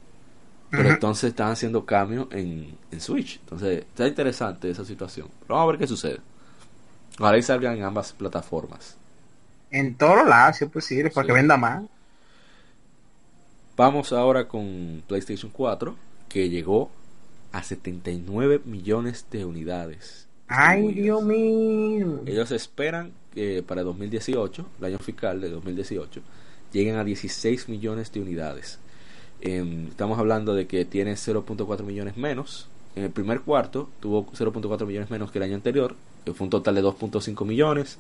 A: Pero entonces están haciendo cambio en, en Switch. Entonces está interesante esa situación. Pero vamos a ver qué sucede. Ojalá y salgan en ambas plataformas.
B: En todos lados, si es posible, para que venda más.
A: Vamos ahora con PlayStation 4, que llegó a 79 millones de unidades.
B: Ay, Dios mío.
A: Ellos esperan que para 2018, el año fiscal de 2018, lleguen a 16 millones de unidades. Em, estamos hablando de que tiene 0.4 millones menos. En el primer cuarto tuvo 0.4 millones menos que el año anterior, que fue un total de 2.5 millones.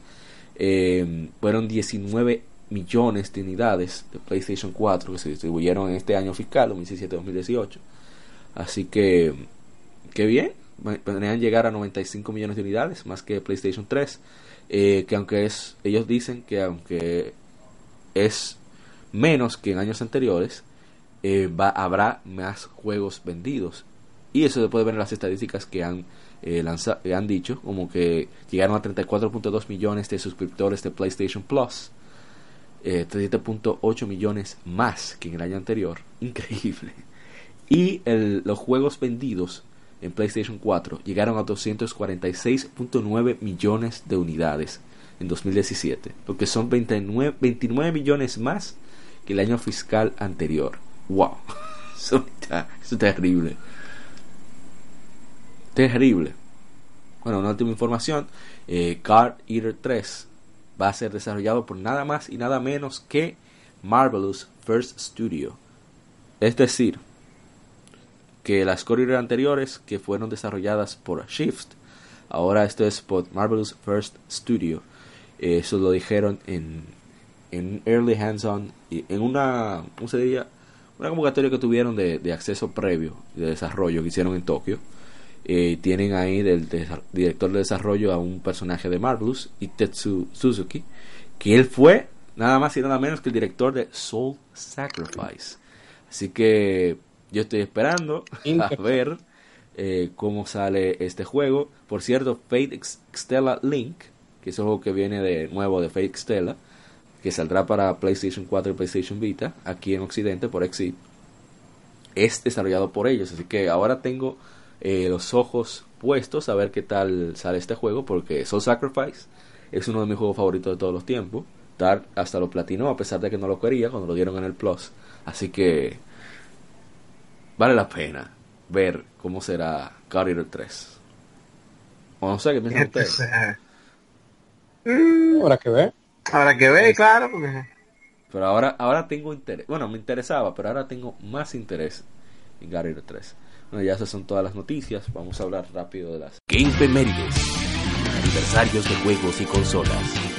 A: Eh, fueron 19 millones de unidades de PlayStation 4 que se distribuyeron en este año fiscal, 2017-2018. Así que, qué bien. Podrían llegar a 95 millones de unidades, más que PlayStation 3. Eh, que aunque es, ellos dicen que aunque es menos que en años anteriores, eh, va, habrá más juegos vendidos. Y eso se puede ver en las estadísticas que han eh, han dicho, como que llegaron a 34.2 millones de suscriptores de PlayStation Plus, eh, 37.8 millones más que en el año anterior, increíble. Y los juegos vendidos en PlayStation 4 llegaron a 246.9 millones de unidades en 2017, lo que son 29, 29 millones más que el año fiscal anterior. ¡Wow! Eso, es terrible. Terrible. Bueno, una última información. Eh, Card Eater 3 va a ser desarrollado por nada más y nada menos que Marvelous First Studio. Es decir, que las Eater anteriores que fueron desarrolladas por Shift, ahora esto es por Marvelous First Studio. Eso lo dijeron en, en Early Hands-On, en una, ¿cómo se diría? Una convocatoria que tuvieron de, de acceso previo, de desarrollo que hicieron en Tokio. Eh, tienen ahí del, director de desarrollo a un personaje de Marvelous, Itetsu Suzuki, que él fue nada más y nada menos que el director de Soul Sacrifice. Así que yo estoy esperando a ver eh, cómo sale este juego. Por cierto, Fate Stella Link, que es un juego que viene de nuevo de Fate Stella, que saldrá para PlayStation 4 y PlayStation Vita, aquí en Occidente por Exit, es desarrollado por ellos. Así que ahora tengo eh, los ojos puestos a ver qué tal sale este juego, porque Soul Sacrifice es uno de mis juegos favoritos de todos los tiempos. Dark hasta lo platinó, a pesar de que no lo quería cuando lo dieron en el Plus. Así que vale la pena ver cómo será Guardian 3. O no sé qué piensan ustedes.
C: Habrá que ver.
B: Habrá que ver, claro, porque...
A: Pero ahora, ahora tengo interés. Bueno, me interesaba, pero ahora tengo más interés en Gary 3. Bueno, ya esas son todas las noticias. Vamos a hablar rápido de las
D: Game Femérides. Aniversarios de juegos y consolas.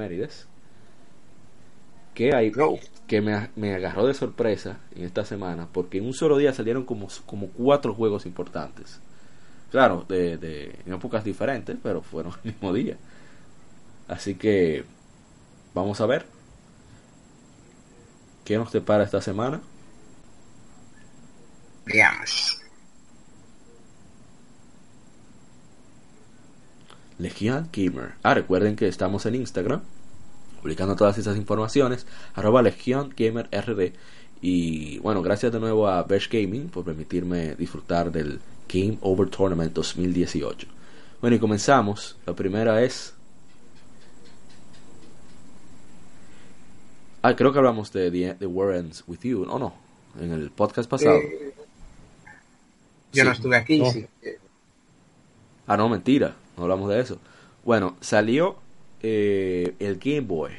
A: Efemérides que hay que me, me, agarró de sorpresa en esta semana porque en un solo día salieron como, como cuatro juegos importantes. Claro de, de en épocas diferentes pero fueron el mismo día. Así que vamos a ver qué nos depara esta semana.
B: Veamos
A: Legion Gamer. Ah, recuerden que estamos en Instagram publicando todas esas informaciones. Arroba Legion Gamer RD. Y bueno, gracias de nuevo a Besh Gaming por permitirme disfrutar del Game Over Tournament 2018. Bueno, y comenzamos. La primera es. Ah, creo que hablamos de The, War Ends With You, ¿o no? En el podcast pasado. Eh,
B: yo no estuve aquí, sí.
A: Ah, no, mentira no hablamos de eso. Bueno, salió eh, el Game Boy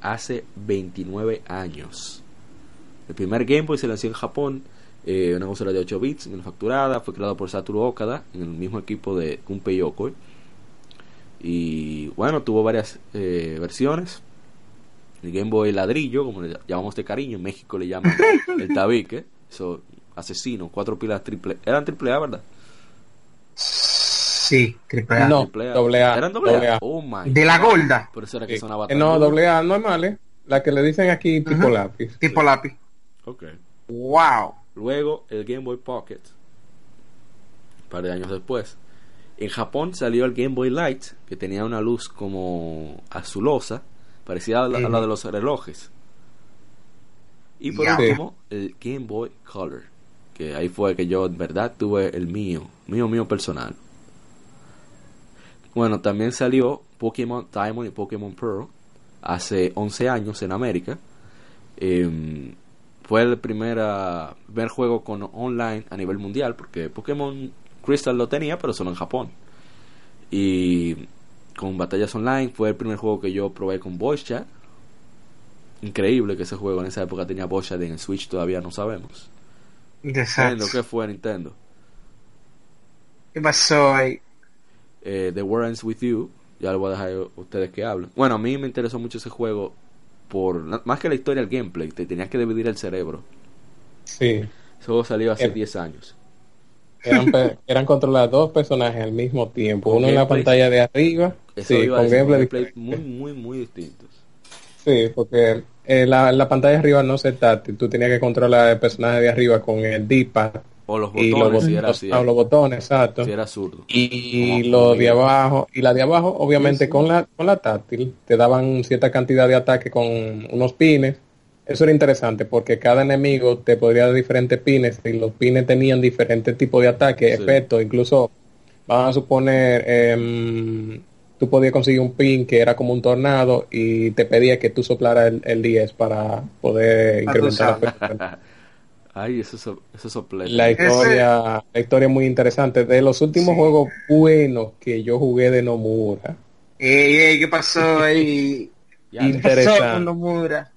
A: hace 29 años. El primer Game Boy se lanzó en Japón, eh, una consola de 8 bits manufacturada, fue creado por Satoru Okada en el mismo equipo de Gunpei Yokoi. Y bueno, tuvo varias eh, versiones. El Game Boy ladrillo, como le llamamos de cariño, en México le llaman el tabique, eso asesino, cuatro pilas triple, eran triple A, ¿verdad?
B: Sí, triple A.
C: No, doble A.
A: ¿Eran doble A? Oh my
B: de la gorda.
A: Por eso era que sonaba
C: tan No, doble A normales. La que le dicen aquí tipo lápiz.
B: Tipo lápiz.
A: Ok.
B: Wow.
A: Luego el Game Boy Pocket. Un par de años después. En Japón salió el Game Boy Light, que tenía una luz como azulosa, parecida a la, de los relojes. Y por último, el Game Boy Color, que ahí fue que yo en verdad tuve el mío, mío, mío personal. Bueno, también salió Pokémon Diamond y Pokémon Pearl hace 11 años en América. Em, fue el primer, primer juego con online a nivel mundial, porque Pokémon Crystal lo tenía, pero solo en Japón. Y con batallas online fue el primer juego que yo probé con voice chat. Increíble que ese juego en esa época tenía voice chat en el Switch, todavía no sabemos. Nintendo, ¿qué fue Nintendo?
B: ¿Qué pasó ahí?
A: Eh, The War Ends With You. Ya lo voy a dejar a ustedes que hablen. Bueno, a mí me interesó mucho ese juego por más que la historia, el gameplay. Te tenías que dividir el cerebro.
C: Sí.
A: Juego salió hace 10 años.
C: Eran, eran controlar dos personajes al mismo tiempo. Uno en la pantalla de arriba.
A: sí, con gameplay, muy, muy, muy distintos.
C: Sí, porque eh, la, la pantalla de arriba no se táctil. Tú tenías que controlar el personaje de arriba con el D-pad
A: o los botones, si era así.
C: los botones, exacto.
A: Si era zurdo.
C: Y, lo de abajo, y la de abajo, obviamente con la con la táctil, te daban cierta cantidad de ataque con unos pines. Eso era interesante porque cada enemigo te podría dar diferentes pines y los pines tenían diferentes tipos de ataque, efectos, incluso vamos a suponer eh, tú podías conseguir un pin que era como un tornado y te pedía que tú soplaras el, el 10 para poder incrementar la
A: Ay, eso, eso
C: La historia, la historia muy interesante. De los últimos juegos buenos que yo jugué de Nomura.
B: Ey, ¿qué pasó ahí?
C: interesante.
B: con Nomura?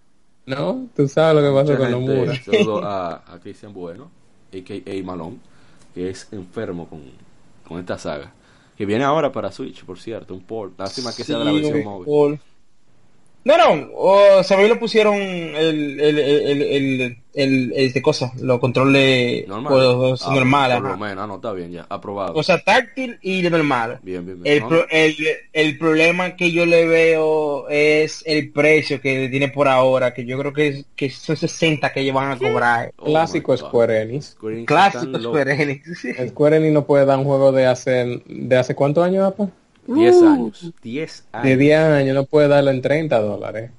C: No, tú sabes lo que pasó con Nomura.
A: Saludo a, a Cristian Bueno, a.k.a. Malone, que es enfermo con, con esta saga. Que viene ahora para Switch, por cierto, un port. Lástima que sea de la versión móvil.
B: No, no, o sea, lo pusieron el, el, el, el, el, este cosa, los controles
A: normal,
B: ah, normal,
A: por lo menos, no, está bien, ya, aprobado.
B: O sea, táctil y de normal.
A: Bien, bien, bien.
B: El, el, el, problema que yo le veo es el precio que tiene por ahora, que yo creo que, que son 60 que ellos van a cobrar.
C: Oh Clásico Square Enix.
B: Clásico Square Enix.
C: Square Enix no puede dar un juego de hace, de hace cuántos años, apa?
A: 10 uh. años. 10 años.
C: De 10 años no puede darlo en 30 dólares.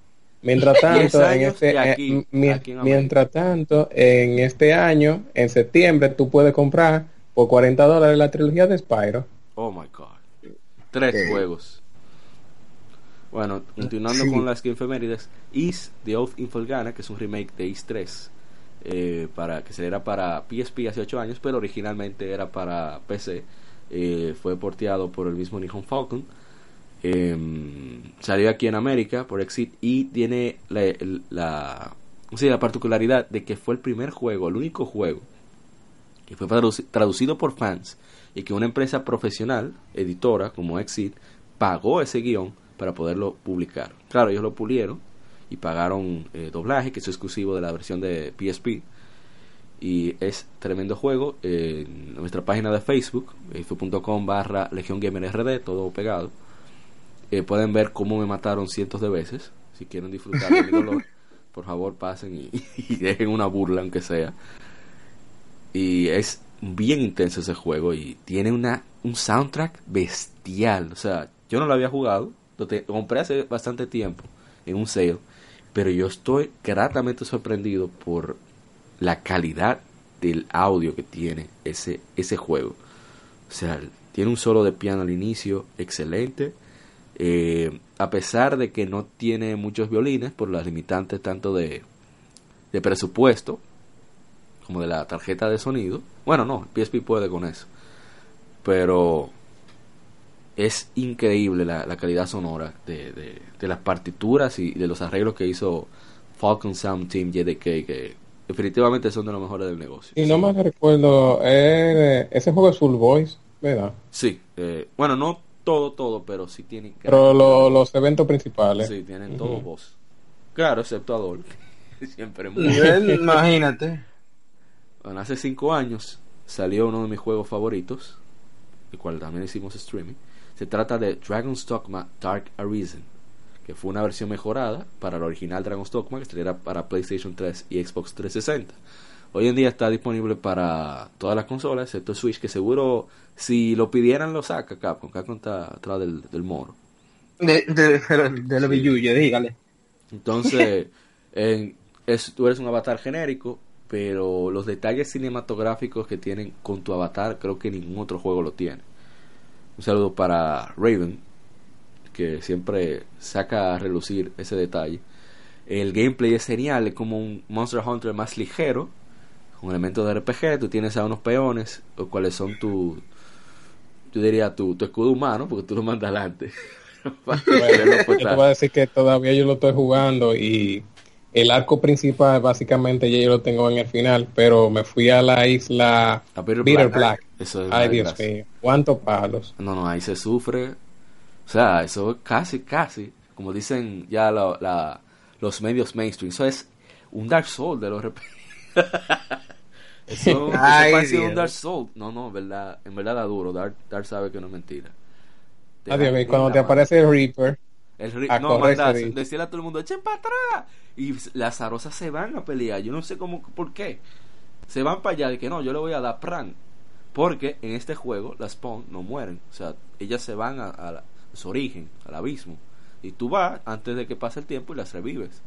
C: Mientras tanto, en este, eh, mientras tanto, en este año, en septiembre, tú puedes comprar por 40 dólares la trilogía de Spyro.
A: Oh my god. Tres juegos. Bueno, continuando con las que efemérides, Is The Oath Infolgana, que es un remake de Is 3. eh, para que saliera para PSP hace 8 años, pero originalmente era para PC. Eh, fue porteado por el mismo Nihon Falcon. Em, salió aquí en América por Exit y tiene la, la, sí, la particularidad de que fue el primer juego, el único juego que fue traduci- traducido por fans y que una empresa profesional, editora como Exit, pagó ese guion para poderlo publicar. Claro, ellos lo pulieron y pagaron eh, doblaje, que es exclusivo de la versión de PSP. Y es tremendo juego. En nuestra página de Facebook, facebook.com barra todo pegado. Eh, pueden ver cómo me mataron cientos de veces. Si quieren disfrutar de mi dolor, por favor pasen y, y dejen una burla, aunque sea. Y es bien intenso ese juego y tiene una un soundtrack bestial. O sea, yo no lo había jugado, lo, te- lo compré hace bastante tiempo en un sale, pero yo estoy gratamente sorprendido por la calidad del audio que tiene ese ese juego. O sea, tiene un solo de piano al inicio excelente. Eh, a pesar de que no tiene muchos violines por las limitantes tanto de, de presupuesto como de la tarjeta de sonido. Bueno, no, el PSP puede con eso. Pero es increíble la, la calidad sonora de, de, de las partituras y de los arreglos que hizo Falcon Sound Team JDK, que definitivamente son de los mejores del negocio.
C: Y no más recuerdo, eh, ese juego es Full Voice, ¿verdad?
A: Sí, eh, bueno, no todo, todo, pero sí tienen...
C: Pero lo- los eventos principales.
A: Sí, tienen todo voz. Claro, excepto Adol. Siempre muy...
B: Nivel, imagínate.
A: Bueno, hace cinco años salió uno de mis juegos favoritos, el cual también hicimos streaming. Se trata de Dragon's Dogma Dark Arisen, que fue una versión mejorada para el original Dragon's Dogma que saliera para PlayStation 3 y Xbox 360. Hoy en día está disponible para todas las consolas, excepto Switch, que seguro si lo pidieran lo saca Capcom. Capcom está atrás del, del moro.
B: De, de, de, lo billuyo, dígale.
A: Entonces, en- es, tú eres un avatar genérico, pero los detalles cinematográficos que tienen con tu avatar creo que ningún otro juego lo tiene. Un saludo para Raven, que siempre saca a relucir ese detalle. El gameplay es genial, es como un Monster Hunter más ligero, con elementos de RPG. Tú tienes a unos peones, los cuales son tu, yo diría tu, tu escudo humano, porque tú lo mandas adelante.
C: Bueno, yo te voy a decir que todavía yo lo estoy jugando y el arco principal básicamente ya yo lo tengo en el final, pero me fui a la isla
A: A Bitter Black.
C: Black.
A: Eso es
C: Ay, Dios mío, cuántos palos.
A: No, no, ahí se sufre. O sea, eso es casi, casi, como dicen ya la- la- los medios mainstream, eso es un Dark Soul de los RP. eso, eso
B: Ay,
A: parece un. Dark Soul. No, no, en verdad, en verdad da duro. Dark, Dark sabe que no es mentira. Te
C: Adiós,
A: da
C: cuando te aparece el Reaper,
A: El ri-
C: a
A: no, manda, decirle a todo el mundo, echen para atrás. Y las zarosas se van a pelear. Yo no sé cómo, por qué. Se van para allá de que no, yo le voy a dar pran. Porque en este juego las Spawn no mueren. O sea, ellas se van a, a su origen, al abismo. Y tú vas antes de que pase el tiempo y las revives.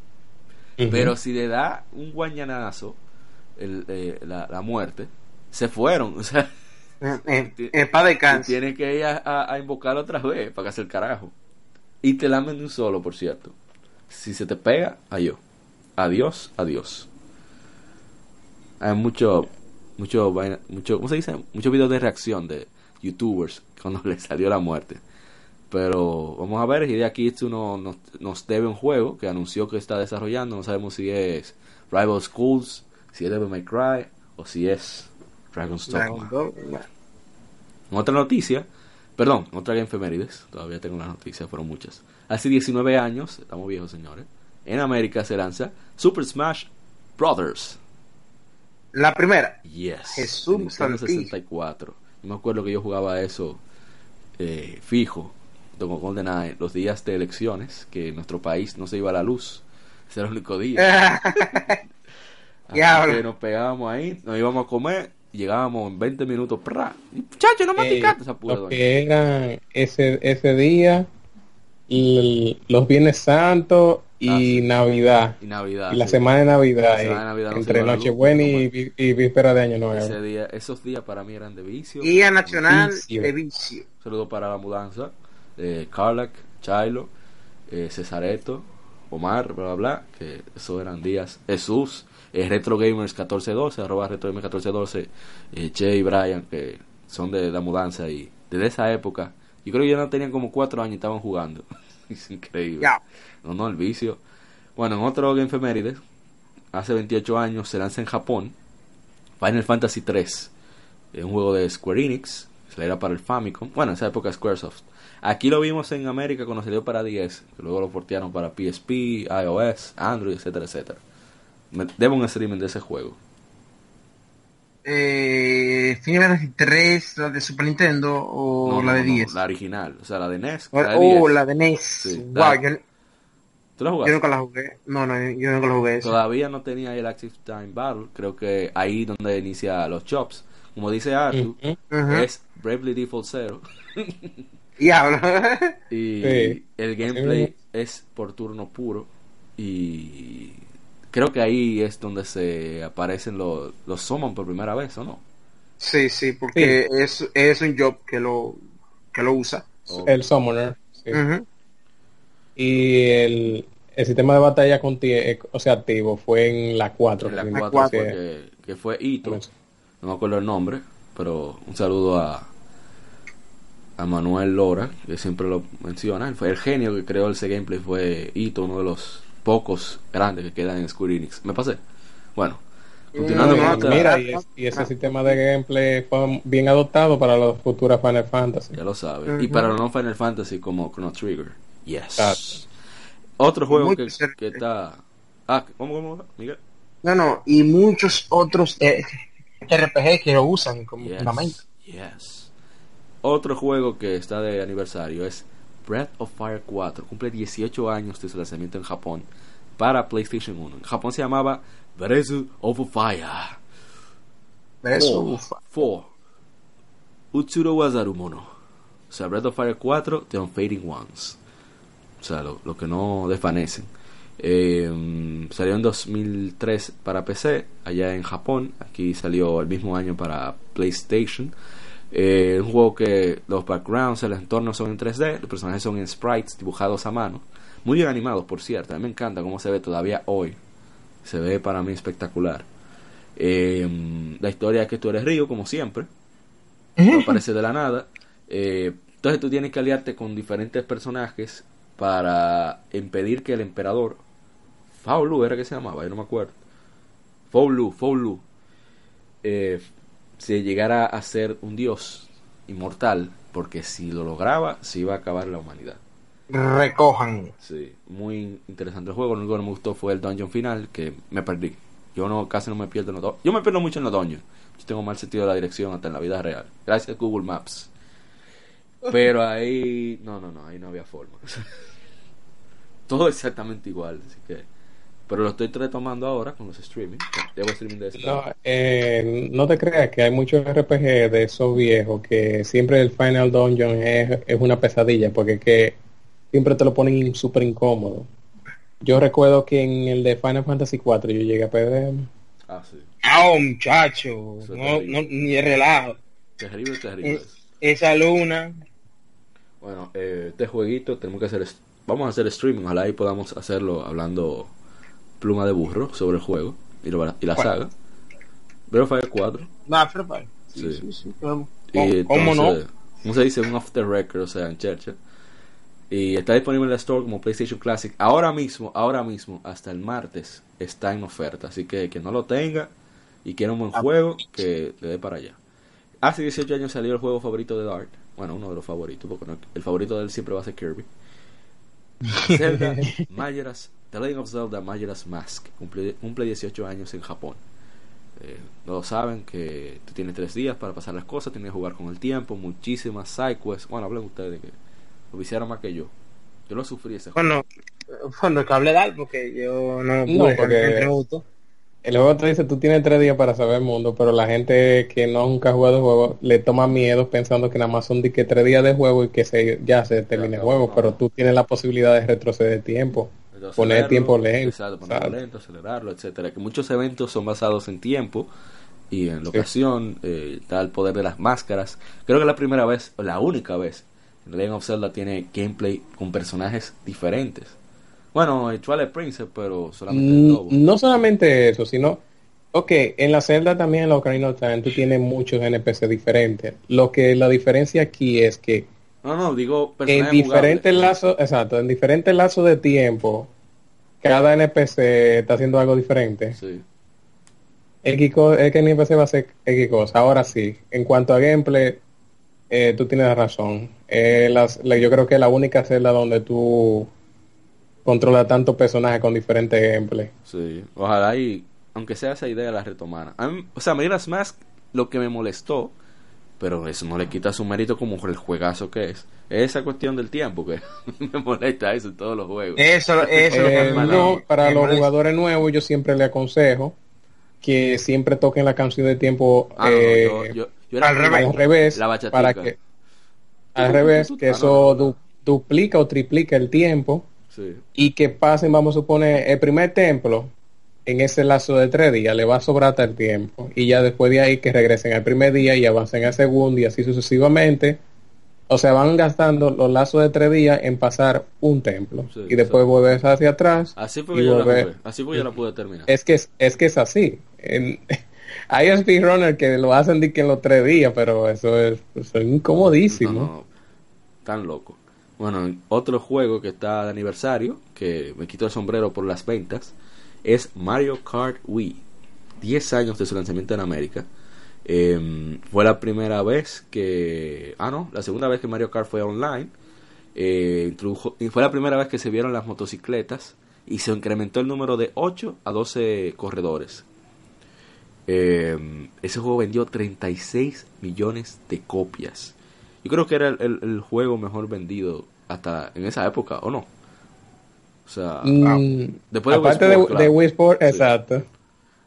A: Pero si le da un guañanazo el, eh, la, la muerte, se fueron. O sea,
B: de
A: y
B: cáncer.
A: tienes que ir a, a, a invocar otra vez para que hace el carajo. Y te lamen de un solo, por cierto. Si se te pega, adiós. Adiós, adiós. Hay mucho, mucho, mucho, ¿cómo se dice? Muchos videos de reacción de youtubers cuando le salió la muerte. Pero vamos a ver, Hideo Kitsu no, nos, nos debe un juego que anunció que está desarrollando. No sabemos si es Rival Schools, si es Devil May Cry o si es Dragon's Dogma.
B: Dragon
A: otra noticia, perdón, otra efemérides, todavía tengo las noticias, fueron muchas. Hace 19 años, estamos viejos señores, en América se lanza Super Smash Brothers.
B: La primera.
A: Yes.
B: Jesús
A: Nintendo
B: santísimo.
A: 64. Yo me acuerdo que yo jugaba eso eh, fijo, con GoldenEye, los días de elecciones, que en nuestro país no se iba a la luz. Ese era el único día. Así que nos pegábamos ahí, nos íbamos a comer, llegábamos en 20 minutos. ¡pra! Y, Muchachos, no me
C: Eh,
A: esa pura
C: los
A: doña.
C: que eran ese, ese día, y los Viernes Santos y
A: Ah, sí.
C: Navidad.
A: Y Navidad.
C: y la
A: sí.
C: semana de Navidad,
A: La semana de
C: eh,
A: Navidad no
C: entre Nochebuena
A: no
C: y, y Víspera de Año Nuevo.
A: Ese día, esos días para mí eran de vicio.
B: Guía Nacional
C: Vicio.
B: de Vicio.
A: Un saludo para la mudanza. Eh, Carlac, Chilo, eh, Cesareto, Omar, bla, bla, bla, que eso eran días. Jesús, eh, Retro Gamers 1412, arroba Retro Gamers 1412, eh, Che y Brian, que son de la mudanza y desde esa época, yo creo que ya no tenían como cuatro años y estaban jugando. es increíble. No, no, el vicio. Bueno, en otro Game Femérides, hace 28 años se lanza en Japón Final Fantasy 3, es un juego de Square Enix, se era para el Famicom, bueno, en esa época Squaresoft. Aquí lo vimos en América cuando salió para 10, que luego lo portearon para PSP, iOS, Android, etcétera, etcétera. Me- Debo un streaming de ese juego.
B: Eh, Final Fantasy 3, la de Super Nintendo o
A: No,
B: la
A: no,
B: de
A: no,
B: 10.
A: la original, o sea, la de NES.
B: O
A: la de 10.
B: oh, la de NES.
A: Sí,
B: wow,
A: la-
B: yo,
A: ¿Tú la
B: yo
A: jugaste?
B: nunca la jugué. No, no, yo nunca la jugué. esa.
A: Todavía no tenía el Active Time Battle, creo que ahí donde inicia los chops. Como dice Arthur, es Bravely Default Zero.
B: Diablo.
A: Y
C: Sí.
A: el gameplay es por turno puro. Y creo que ahí es donde se aparecen los, los summon por primera vez, ¿o no?
B: sí, sí, porque Es, es un job que lo, que lo usa.
C: El Summoner. sí. Y el, el sistema de batalla conti- eh, o sea, activo fue en la 4.
A: en la
C: que-
A: 4
B: cuatro.
A: porque- que fue Ito, no me acuerdo el nombre, pero un saludo a a Manuel Lora, que siempre lo menciona, Él fue el genio que creó ese gameplay fue Ito, uno de los pocos grandes que quedan en Square Enix. ¿Me pasé? Bueno, continuando
B: No,
A: con otra-
C: Mira, y, es- y ese sistema de gameplay fue bien adoptado para los futuros Final Fantasy.
A: Ya lo sabes. Y para los no Final Fantasy como Chrono Trigger. Yes. Otro juego que, está... Ah, ¿cómo, cómo, Miguel?
B: No, no, y muchos otros eh, RPG que lo usan como
A: Yes.
B: fundamento.
A: Yes. Otro juego que está de aniversario es Breath of Fire 4. Cumple 18 años de su lanzamiento en Japón para PlayStation 1. En Japón se llamaba Breath of Fire. Oh,
B: ufa.
A: 4. Utsuro Wazarumono. O sea, Breath of Fire 4, The Unfading Ones. O sea, lo, lo que no desvanecen. Eh, salió en 2003 para PC, allá en Japón. Aquí salió el mismo año para PlayStation. Eh, un juego que los backgrounds, el entorno son en 3D, los personajes son en sprites dibujados a mano. Muy bien animados, por cierto. A mí me encanta cómo se ve todavía hoy. Se ve para mí espectacular. Eh, la historia es que tú eres Río, como siempre. No aparece de la nada. Eh, entonces tú tienes que aliarte con diferentes personajes para impedir que el emperador Faulu era que se llamaba, yo no me acuerdo. Faulu, Faulu eh, se llegara a ser un dios inmortal, porque si lo lograba, se iba a acabar la humanidad.
B: Recojan.
A: Sí, muy interesante el juego. Lo único que no me gustó fue el dungeon final, que me perdí. Yo no casi no me pierdo en los dungeons. Yo me pierdo mucho en los dungeons. Yo tengo mal sentido de la dirección hasta en la vida real. Gracias a Google Maps. Pero ahí, no, no, no, ahí no había forma. Todo exactamente igual, así que. Pero lo estoy retomando ahora con los streaming. Debo streaming de esto.
C: No, eh, no te creas que hay muchos RPG de esos viejos que siempre el Final Dungeon es, es una pesadilla porque que siempre te lo ponen súper incómodo. Yo recuerdo que en el de Final Fantasy 4 yo llegué a perder.
A: Ah, sí.
B: Ah, muchacho.
A: Eso es
B: No, no, ni de relajo.
A: Terrible, terrible.
B: Es- esa luna.
A: Bueno, eh, este jueguito tenemos que hacer, vamos a hacer streaming, ojalá y podamos hacerlo hablando pluma de burro sobre el juego y, lo- y la
B: ¿Cuál?
A: saga. Breath of Fire 4.
B: Va, pero para. Sí,
A: Sí.
B: sí, sí. ¿Cómo,
A: Y
B: cómo no?
A: entonces, ¿Cómo se dice? Un off the record, o sea, en Churchill. Y está disponible en la store como PlayStation Classic. Ahora mismo, ahora mismo, hasta el martes, está en oferta. Así que quien no lo tenga y quiera un buen
B: Ah.
A: juego, que le dé para allá. Hace 18 años salió el juego favorito de Dart. Bueno, uno de los favoritos, porque no- el favorito de él siempre va a ser Kirby. Zelda Majora's, The Legend of Zelda Majora's Mask. Cumple, cumple 18 años en Japón. Eh, no saben que tú tienes tres días para pasar las cosas, tienes que jugar con el tiempo, muchísimas sidequests. Bueno, hablen ustedes que lo hicieron más que yo. Yo lo sufrí ese juego.
B: Bueno, bueno, que hable Dal porque yo no
C: No,
B: pude.
C: porque-
B: me gustó.
C: El juego te dice tú tienes tres días para saber el mundo, pero la gente que no nunca ha jugado el juego le toma miedo pensando que nada más son de que tres días de juego y que se, ya se termine el juego,
A: no.
C: pero tú tienes la posibilidad de retroceder tiempo. Poner tiempo lento,
A: Exacto, ponerlo lento, acelerarlo, etcétera. Que muchos eventos son basados en tiempo y en
C: Sí.
A: locación, eh, está el poder de las máscaras. Creo que la primera vez, o la única vez, en Legend of Zelda tiene gameplay con personajes diferentes. Bueno, el Twilight Princess, pero solamente el
C: Mm,
A: lobo.
C: No solamente eso, sino, ok, en la celda también en la Ocarina of Time tú tienes muchos NPC diferentes. Lo que la diferencia aquí es que
A: No, no, digo
C: en diferentes lazos, exacto, en diferentes lazos de tiempo, cada NPC está haciendo algo diferente.
A: Sí.
C: X es que NPC va a hacer X cosa. Ahora sí, en cuanto a gameplay, eh, tú tienes razón. Eh, las- la- yo creo que es la única celda donde tú controlas tantos personajes con diferentes gameplay.
A: Sí, ojalá y aunque sea esa idea la retomaran. A mí- o sea, Majora's Mask lo que me molestó, pero eso no le quita su mérito como el juegazo que es. Es esa cuestión del tiempo que me molesta eso en todos los juegos.
B: Eso, eso es lo que
C: Eh, no, para los
B: molesta.
C: jugadores nuevos yo siempre le aconsejo que siempre toquen la canción de tiempo
A: Ah, no, no,
C: eh,
A: yo, yo, yo era
B: al revés.
C: al revés
A: La
C: para que al revés que
A: Ah,
C: eso
A: no, no, no.
C: du- duplica o triplica el tiempo
A: Sí,
C: y que pasen, vamos a suponer, el primer templo en ese lazo de tres días le va a sobrar hasta el tiempo y ya después de ahí que regresen al primer día y avancen al segundo y así sucesivamente. O sea, van gastando los lazos de tres días en pasar un templo
A: Sí,
C: y después vuelves hacia atrás.
A: así fue que yo la
C: volver-.
A: Así fue yo la pude terminar.
C: Es que es, es que es así. En- hay speedrunners que lo hacen de que en los tres días, pero eso es, eso es incomodísimo.
A: No, no, tan loco. Bueno, otro juego que está de aniversario, que me quito el sombrero por las ventas, es Mario Kart Wii. 10 años de su lanzamiento en América. Eh, fue la primera vez que... Ah, no, la segunda vez que Mario Kart fue online. Eh, introdujo- fue la primera vez que se vieron las motocicletas y se incrementó el número de 8 a 12 corredores. Eh, ese juego vendió 36 millones de copias. Yo creo que era el- el juego mejor vendido hasta en esa época, ¿o no? O sea,
C: Mm,
A: Después de Wii
C: de,
A: Sport, claro.
C: de Wii Sport,
A: Sí.
C: exacto.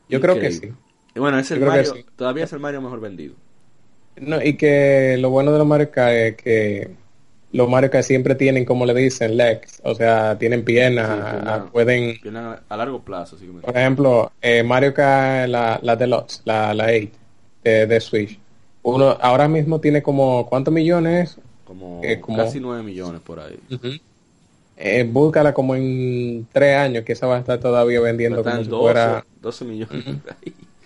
C: Yo creo que sí.
A: Y bueno, es el Mario,
C: sí.
A: todavía es el Mario mejor vendido.
C: No, y que lo bueno de los Mario Kart es que los Mario Kart siempre tienen, como le dicen, legs, o sea, tienen piernas,
A: Sí, pierna.
C: ah, pueden,
A: a, largo plazo, así que me-
C: por ejemplo, eh, Mario Kart, la, la Deluxe, la, la 8 de, de Switch, uno ahora mismo tiene como, ¿cuántos millones?
A: como,
C: eh, como-
A: casi 9 millones por ahí.
C: Eh, búscala como en tres años, que esa va a estar todavía vendiendo como
A: en
C: si
A: 12,
C: fuera...
A: 12 millones.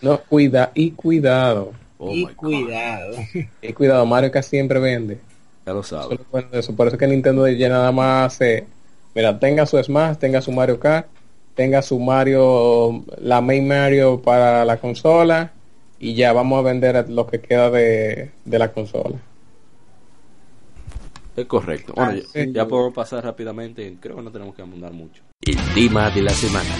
C: No, cuida, y cuidado,
A: Oh
B: y cuidado.
C: y cuidado, Mario Kart siempre vende.
A: Ya lo sabes.
C: bueno eso. Por eso que Nintendo ya nada más hace, mira, tenga su Smash, tenga su Mario Kart, tenga su Mario, la main Mario para la consola y ya vamos a vender lo que queda de, de la consola.
A: Es correcto. Bueno,
B: Ah,
A: ya, ya podemos pasar rápidamente. Creo que no tenemos que abundar mucho.
D: El tema de la semana.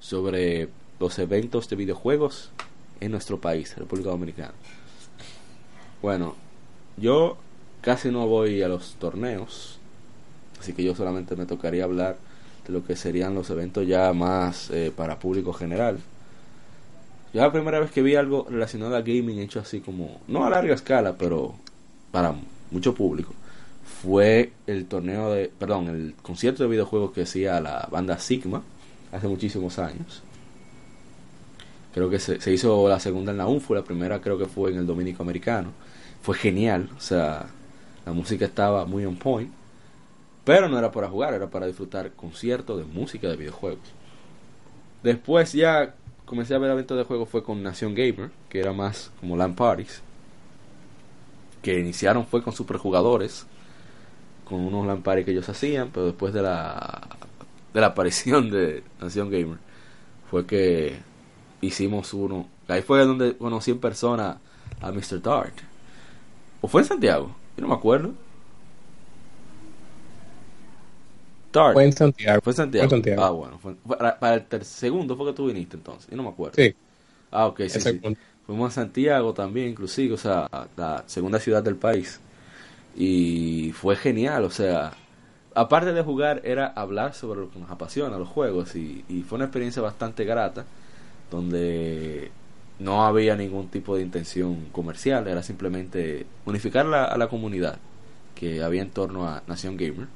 A: sobre los eventos de videojuegos en nuestro país, República Dominicana. Bueno, yo casi no voy a los torneos, así que yo solamente me tocaría hablar de lo que serían los eventos ya más eh, para público general. Yo la primera vez que vi algo relacionado al gaming hecho así como, no a larga escala, pero para mucho público, fue el torneo de, perdón, el concierto de videojuegos que hacía la banda Sigma hace muchísimos años. Creo que se, se hizo la segunda en la UNFU, la primera creo que fue en el Dominico Americano. Fue genial, o sea, la música estaba muy on point. Pero no era para jugar, era para disfrutar conciertos de música de videojuegos. Después ya comencé a ver eventos de juegos fue con Nación Gamer, que era más como LAN parties. Que iniciaron fue con superjugadores, con unos LAN parties que ellos hacían, pero después de la de la aparición de Nación Gamer fue que hicimos uno. Ahí fue donde conocí en persona a Mr. Dart. ¿O fue en Santiago? Yo no me acuerdo.
C: Fue en Santiago.
A: Fue en Santiago.
C: Fue en Santiago.
A: Ah, bueno. fue- para, para el ter- segundo fue que tú viniste entonces. Yo no me acuerdo.
C: Sí,
A: Ah, ok, sí. Fuimos a Santiago también, inclusive, o sea, la segunda ciudad del país. Y fue genial, o sea, aparte de jugar, era hablar sobre lo que nos apasiona, los juegos. Y, y fue una experiencia bastante grata, donde no había ningún tipo de intención comercial, era simplemente unificar la- a la comunidad que había en torno a Nación Gamer.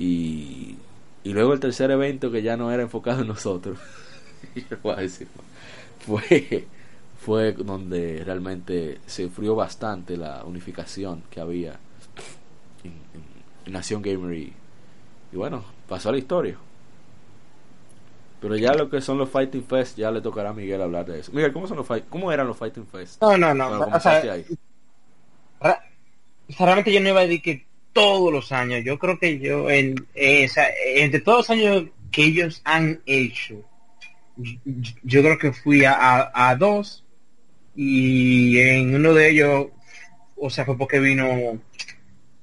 A: Y, y luego el tercer evento que ya no era enfocado en nosotros. Fue fue donde realmente se sufrió bastante la unificación que había en, en- en Nación Gamer y, y bueno, pasó a la historia. Pero ya lo que son los Fighting Fest, ya le tocará a Miguel hablar de eso. Miguel, ¿cómo, son los cómo eran los Fighting Fest?
B: No, no, no. O sea,
A: ahí.
B: realmente yo no iba a decir que todos los años. Yo creo que yo, en, eh, o sea, entre todos los años que ellos han hecho, yo, yo creo que fui a, a, a dos y en uno de ellos, o sea, fue porque vino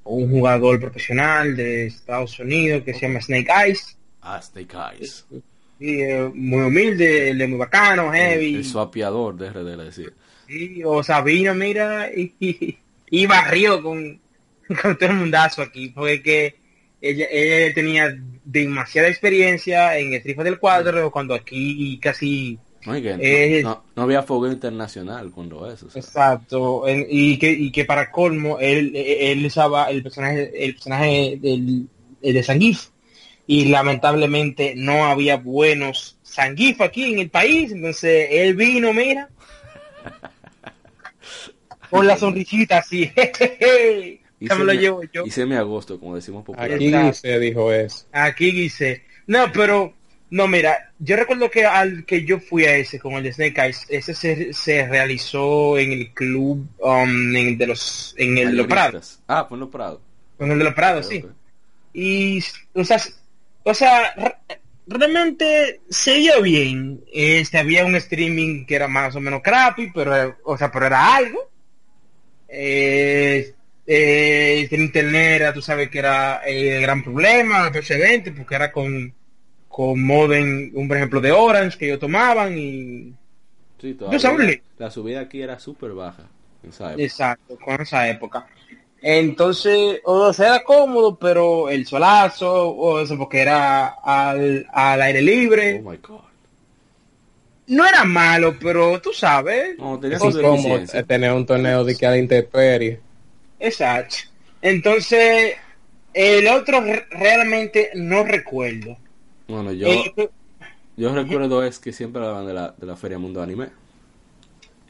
B: un jugador profesional de Estados Unidos que se llama Snake Eyes.
A: Ah, Snake Eyes.
B: Y, eh, muy humilde, muy bacano, heavy.
A: El, el swapeador de RD, le decía.
B: Sí, o sea, vino, mira, y, y, y barrió con, con todo el mundazo aquí, porque que ella, ella tenía demasiada experiencia en el Street del Cuadro, cuando aquí casi,
A: No,
B: Eh,
A: había fuego internacional cuando eso. o sea.
B: exacto, en- y que y que para colmo, él, él usaba el personaje, el personaje del, el de Zangief, y lamentablemente no había buenos Zangief aquí en el país, entonces él vino, mira, con la sonrisita así, ya me lo
A: mi-
B: llevo yo.
A: hice mi agosto, como decimos popularmente.
C: Aquí se dijo eso.
B: Aquí dice, no, pero, no, mira, yo recuerdo que al que yo fui a ese con el de Snake Eyes, ese se, se realizó en el club, um, en el de los, en el de los Prados.
A: Ah, pues en los Prados.
B: en el de los Prados, sí. Y, o sea, o sea, re- realmente se vio bien. Este, había un streaming que era más o menos crappy, pero, o sea, pero era algo. Eh, eh, el internet era, tú sabes que era el gran problema ese evento, porque era con, con modem, un por ejemplo de Orange que ellos tomaban y
A: Sí, todavía. La subida aquí era súper baja. en esa época.
B: Exacto, con esa época. Entonces, o sea, era cómodo, pero el solazo, o eso porque era al, al aire libre,
A: Oh my god.
B: no era malo, pero tú sabes.
A: No, tenía deficiencias.
C: tener un torneo de que a la intemperie.
B: Exacto. Entonces, el otro re- realmente no recuerdo.
A: Bueno, yo,
B: El-
A: yo recuerdo es que siempre hablaban de la, de la Feria Mundo Anime.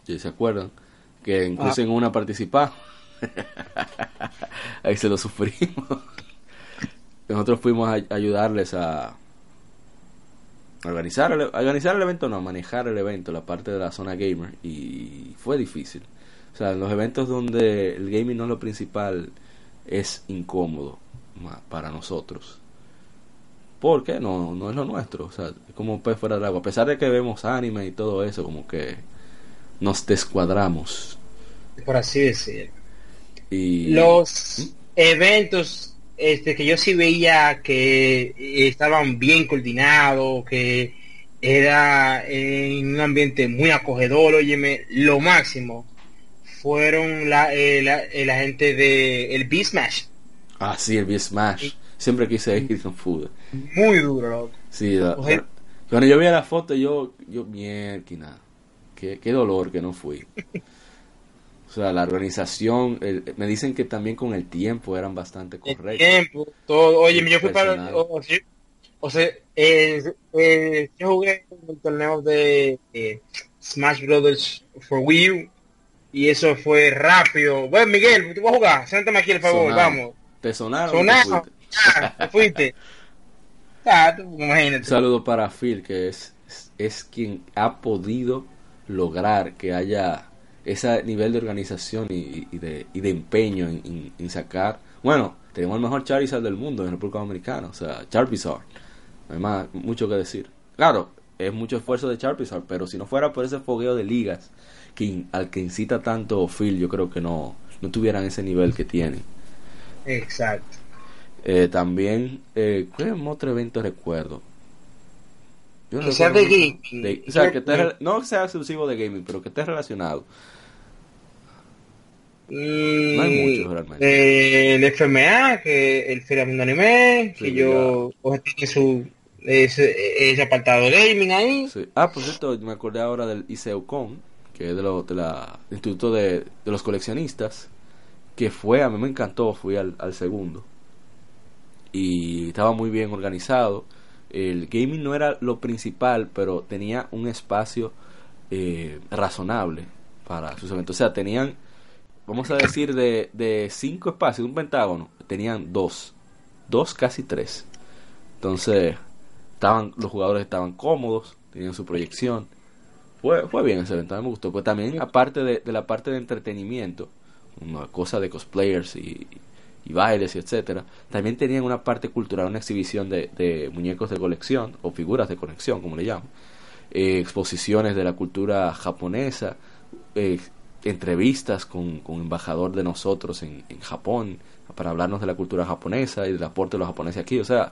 A: Si se acuerdan. Que incluso
B: Ah.
A: en una participamos. Ahí se lo sufrimos. Nosotros fuimos a ayudarles a organizar el, organizar el evento, no, manejar el evento, la parte de la zona gamer. Y fue difícil. O sea, en los eventos donde el gaming no es lo principal, es incómodo para nosotros. Porque no, no es lo nuestro. O sea, es como un pez fuera del agua. A pesar de que vemos anime y todo eso, como que nos descuadramos.
B: por así decir.
A: Y
B: Los eventos este que yo sí veía que estaban bien coordinados, que era en un ambiente muy acogedor, óyeme, lo máximo fueron la, eh, la, eh, la gente de el B-Smash.
A: Ah, sí, el B-Smash. Siempre quise ir con food.
B: Muy duro, loco.
A: Sí, la- cuando yo vi la foto, yo, yo, mierda, qué, qué dolor que no fui. O sea, la organización, el- me dicen que también con el tiempo eran bastante
B: El
A: correctos.
B: tiempo, todo. Oye, yo fui para... O, sea, o sea, eh, eh, yo jugué en el torneo de eh, Smash Brothers for Wii U y eso fue rápido. Bueno, Miguel, tú vas a jugar, siéntame aquí, el favor,
A: Sonado.
B: vamos.
A: ¿Te sonaron? te
B: Sonado.
A: fuiste?
B: Ah, te fuiste. Ah, tú,
A: Un
B: imagínate.
A: saludo para Phil, que es, es, es quien ha podido lograr que haya ese nivel de organización y, y de, y de empeño en, en- en sacar. Bueno, tenemos el mejor Charizard del mundo en República Dominicana, o sea, Charizard. No hay más, mucho que decir. Claro, es mucho esfuerzo de Charizard, pero si no fuera por ese fogueo de ligas que, al que incita tanto Phil, yo creo que no, no tuvieran ese nivel que tienen.
B: Exacto.
A: Eh, también, eh, ¿qué otro evento recuerdo? Yo
B: Que sea de gaming.
A: O sea, que re- no sea exclusivo de gaming, pero que esté relacionado.
B: Mm,
A: hay muchos, realmente.
B: eh, el FMA, que el Feria Mundo Anime,
A: Sí,
B: que yo pues, tiene su ese, ese apartado de gaming ahí.
A: Sí. Ah, por cierto, me acordé ahora del ICEUCON, que es de, la del Instituto de, de los Coleccionistas, que fue, a mí me encantó, fui al, al segundo. Y estaba muy bien organizado. El gaming no era lo principal, pero tenía un espacio eh, razonable para sus eventos. O sea, tenían, vamos a decir, de, de cinco espacios, un pentágono, tenían dos, dos casi tres. Entonces, estaban, los jugadores estaban cómodos, tenían su proyección. Fue, fue bien ese evento, me gustó. Pues también, aparte de, de la parte de entretenimiento, una cosa de cosplayers y, bailes y etcétera, también tenían una parte cultural, una exhibición de, de muñecos de colección o figuras de colección, como le llaman, eh, exposiciones de la cultura japonesa, eh, entrevistas con, con embajador de nosotros en, en Japón para hablarnos de la cultura japonesa y del aporte de los japoneses aquí, o sea,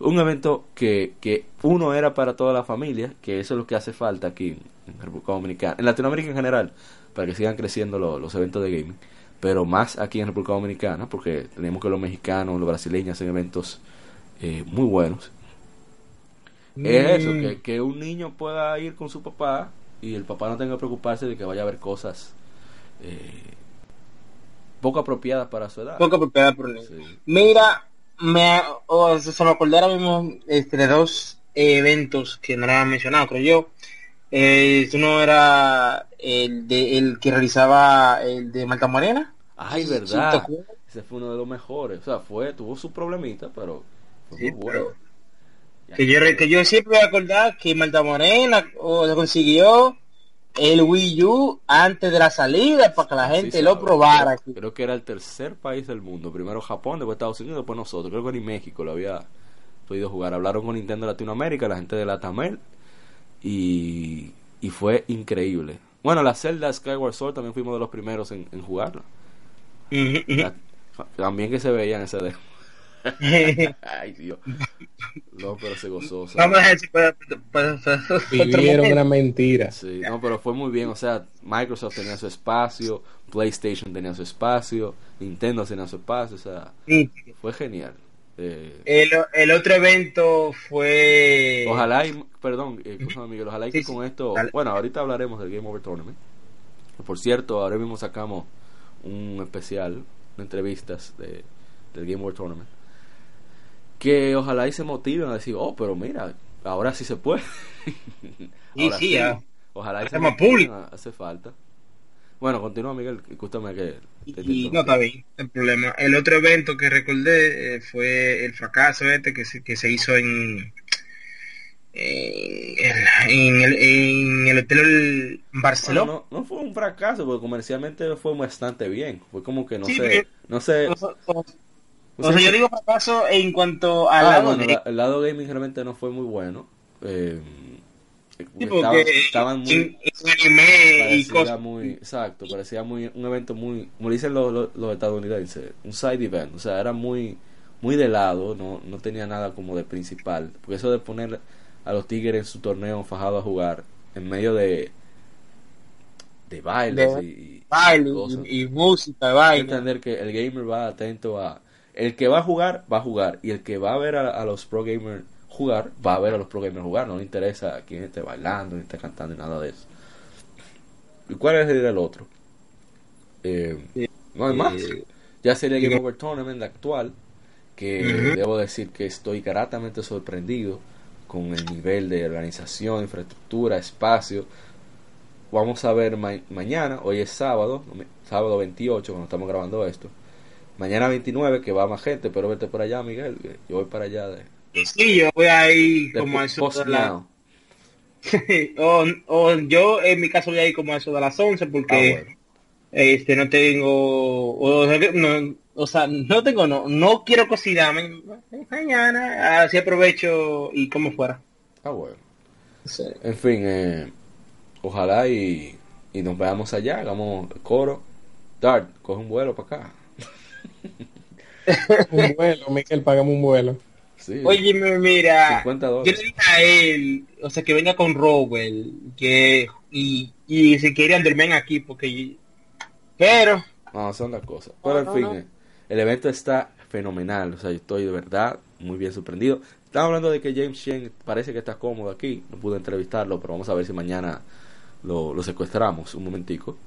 A: un evento que, que uno era para toda la familia, que eso es lo que hace falta aquí en, República Dominicana, en Latinoamérica en general, para que sigan creciendo lo- los eventos de gaming, pero más aquí en República Dominicana, porque tenemos que los mexicanos, los brasileños hacen eventos eh, muy buenos. Es eso,
B: Mm.
A: que, que un niño pueda ir con su papá y el papá no tenga que preocuparse de que vaya a ver cosas eh, poco apropiadas para su edad.
B: Poco apropiada por el niño.
A: Sí.
B: Mira, me, o se me acordé ahora mismo este, de dos eventos que no había mencionado, creo yo. Eh, uno era el de el que realizaba el de Malta Morena.
A: Ay,
B: Sí,
A: verdad.
B: ¿te acuerdas?
A: Ese fue uno de los mejores. O sea, fue, tuvo su problemita, pero fue
B: Sí,
A: muy bueno.
B: pero- Que yo, que yo siempre voy a acordar que Malta Morena o, consiguió el Wii U antes de la salida para que la
A: Sí,
B: gente lo probara.
A: Creo que era el tercer país del mundo. Primero Japón, después Estados Unidos, después nosotros. Creo que ni México lo había podido jugar. Hablaron con Nintendo Latinoamérica, la gente de la Tamel. Y, y fue increíble. Bueno, la Zelda Skyward Sword también fuimos de los primeros en, en jugarla. La- también que se veía en ese demo. Ay, Dios. No, pero se gozó. o sea,
B: Vamos a eso para, para- para
C: Vivieron una mentira.
A: Sí, no, pero fue muy bien. O sea, Microsoft tenía su espacio, PlayStation tenía su espacio, Nintendo tenía su espacio. O sea,
B: Sí.
A: fue genial. Eh,
B: El, el otro evento fue...
A: ojalá y, perdón, eh, escúchame, Miguel, ojalá y que
B: Sí, sí,
A: con esto,
B: dale.
A: bueno, ahorita hablaremos del Game Over Tournament. Que, Por cierto, ahora mismo sacamos un especial de entrevistas de, del Game Over Tournament. Que ojalá y se motiven a decir, oh, pero mira, ahora sí se puede. Ahora
B: sí, ya.
A: Ojalá y se motiven, a- hace falta. Bueno, continúa Miguel, escúchame que... te-
B: Y no está bien, hay problema. El otro evento que recordé eh, fue el fracaso este que se, que se hizo en en, en el, en el hotel Barcelona.
A: Bueno, no, no fue un fracaso, porque comercialmente fue bastante bien. Fue como que no
B: Sí,
A: sé, no sé.
B: O sea, o- sea, yo digo fracaso en cuanto al
A: Ah,
B: lado
A: bueno,
B: de-
A: el lado gaming realmente no fue muy bueno. Eh,
B: Sí,
A: estaban,
B: porque
A: estaban muy,
B: en, en anime y cosas.
A: muy, exacto, parecía muy un evento muy, como dicen los, los, los estadounidenses, un side event, o sea, era muy, muy de lado, no, no tenía nada como de principal, porque eso de poner a los tigres en su torneo fajado a jugar en medio de, de bailes
B: De
A: y,
B: baile y, y música,
A: Hay que
B: baile.
A: entender que el gamer va atento a el que va a jugar va a jugar y el que va a ver a, a los pro gamers jugar va a ver a los pro gamers jugar no le interesa quién esté bailando ni esté cantando ni nada de eso y cuál es el otro Eh,
B: Sí.
A: no hay más
B: Eh,
A: ya sería. Game Over Tournament actual que debo decir que estoy gratamente sorprendido con el nivel de organización infraestructura espacio vamos a ver ma- mañana, hoy es sábado, sábado 28 cuando estamos grabando esto. Mañana 29 que va más gente, pero vete por allá, Miguel, que yo voy para allá de,
B: Sí, yo voy a ir
A: de
B: como a eso de la- o, o yo en mi caso voy a ir como a eso de las 11
A: Ah,
B: porque
A: bueno.
B: este no tengo o, no, o sea no tengo no no quiero cocinarme mañana así aprovecho y como fuera
A: Ah, bueno.
B: Sí.
A: En fin, eh, ojalá y, y nos veamos allá, hagamos coro. Dart, coge un vuelo para acá.
C: Un vuelo, Miquel, pagamos un vuelo.
A: Sí.
B: oye mira
A: 50
B: yo le dije a él o sea que venga con Rowell que y, y si quiere Underman aquí porque pero
A: No, son las cosas. Pero en
B: no,
A: fin,
B: no.
A: eh, el evento está fenomenal. O sea, yo estoy de verdad muy bien sorprendido. Estamos hablando de que James Chen parece que está cómodo aquí. No pude entrevistarlo, pero vamos a ver si mañana lo, lo secuestramos un momentico.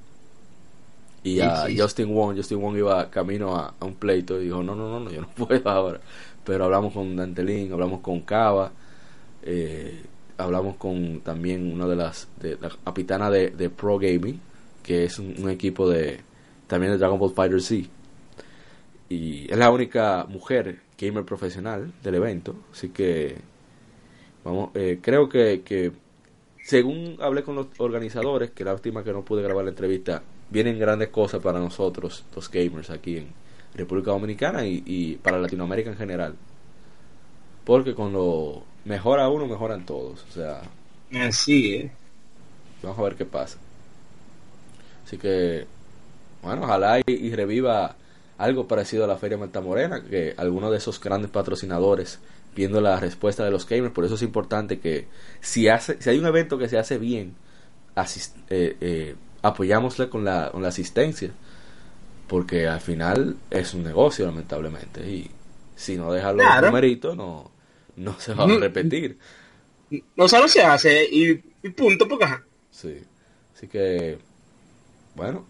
A: Y a
B: sí.
A: Justin Wong, Justin Wong iba camino a, a un pleito y dijo, no, no, no, no, yo no puedo ahora. Pero hablamos con Dantelín, hablamos con Cava. Eh, hablamos con también una de las, de la capitana de, de Pro Gaming, que es un, un equipo de también de Dragon Ball Fighter Z. Y es la única mujer gamer profesional del evento, así que vamos, eh, creo que, que según hablé con los organizadores, que la última que no pude grabar la entrevista, vienen grandes cosas para nosotros, los gamers aquí en República Dominicana y, y para Latinoamérica en general. Porque con lo mejora uno, mejoran todos. O sea,
B: Así es.
A: vamos a ver qué pasa. Así que, bueno, ojalá y, y reviva algo parecido a la Feria Manta Morena, que algunos de esos grandes patrocinadores, viendo la respuesta de los gamers, por eso es importante que si, hace, si hay un evento que se hace bien, asist, eh, eh, apoyámosle con la, con la asistencia, porque al final es un negocio, lamentablemente, y si no deja los
B: Claro.
A: numeritos, no, no se va a
B: Mm.
A: repetir.
B: No solo se hace y, y punto, porque.
A: Sí. Así que, bueno,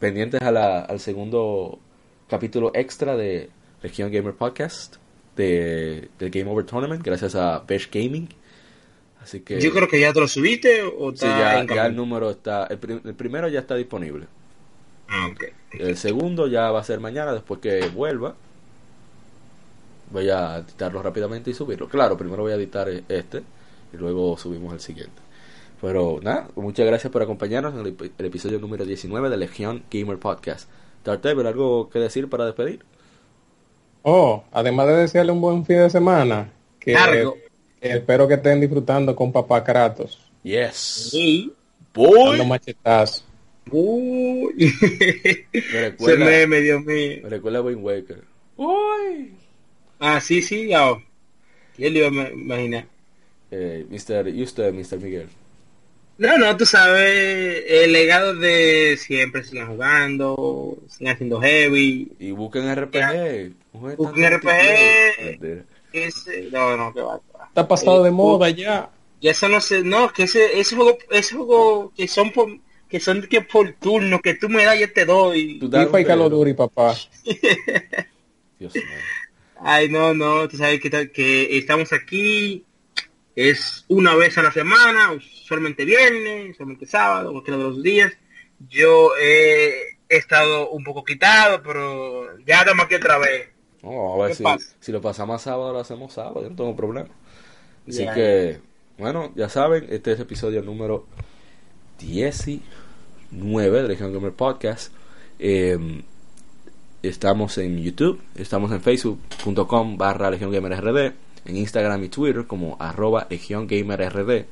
A: pendientes a la, al segundo capítulo extra de Región Gamer Podcast de, del Game Over Tournament, gracias a Besh Gaming. Así que,
B: Yo creo que ya te lo subiste o
A: sí,
B: está
A: ya,
B: en
A: ya el número está, el, prim- el primero ya está disponible.
B: Ah, ok.
A: El segundo ya va a ser mañana, después que vuelva. Voy a editarlo rápidamente y subirlo. Claro, primero voy a editar este y luego subimos el siguiente. Pero nada, muchas gracias por acompañarnos en el, ep- el episodio número 19 de Legión Gamer Podcast. Dartever, ¿algo que decir para despedir?
C: Oh, además de desearle un buen fin de semana, que,
B: Largo.
C: Espero que estén disfrutando con papá Kratos,
A: Yes.
B: Sí.
C: dando
A: Boy.
C: machetazos.
B: Uy.
A: Me recuerda,
B: meme, Dios mío.
A: me recuerda a Wind Waker. Uy.
B: Ah, sí, sí, ya. ¿Quién le iba a ma- imaginar?
A: Eh, Mr. y usted, Mr. Miguel.
B: No, no, tú sabes, el legado de siempre sigan jugando, sigan haciendo heavy.
A: Y busquen RPG. Busquen
B: RPG. no, no, que va, que va.
C: Está pasado
B: Eh,
C: de moda ya.
B: Ya eso no sé, no, que ese, ese juego, ese juego que son por, que son que por turno, que tú me das yo te doy.
A: Tú das
C: y papá.
A: Dios mío.
B: Ay, no, no, tú sabes que, ta- que estamos aquí, es una vez a la semana, usualmente viernes, usualmente sábado, cualquiera de los días. Yo he estado un poco quitado, pero ya estamos aquí otra vez.
A: No, vamos a ver
B: ¿Qué
A: si,
B: pasa?
A: si lo pasamos a sábado, lo hacemos sábado, yo no tengo problema. Así que, bueno, ya saben, este es el episodio número 19 de Legion Gamer Podcast. Eh, estamos en YouTube, estamos en facebook.com barra Legion Gamer RD, en Instagram y Twitter como arroba Legion Gamer RD.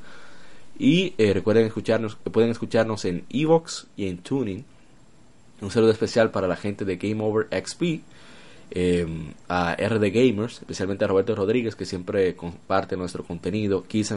A: Y eh, recuerden escucharnos, pueden escucharnos en Evox y en Tuning. Un saludo especial para la gente de Game Over XP eh, a RD Gamers, especialmente a Roberto Rodríguez, que siempre comparte nuestro contenido, Geeks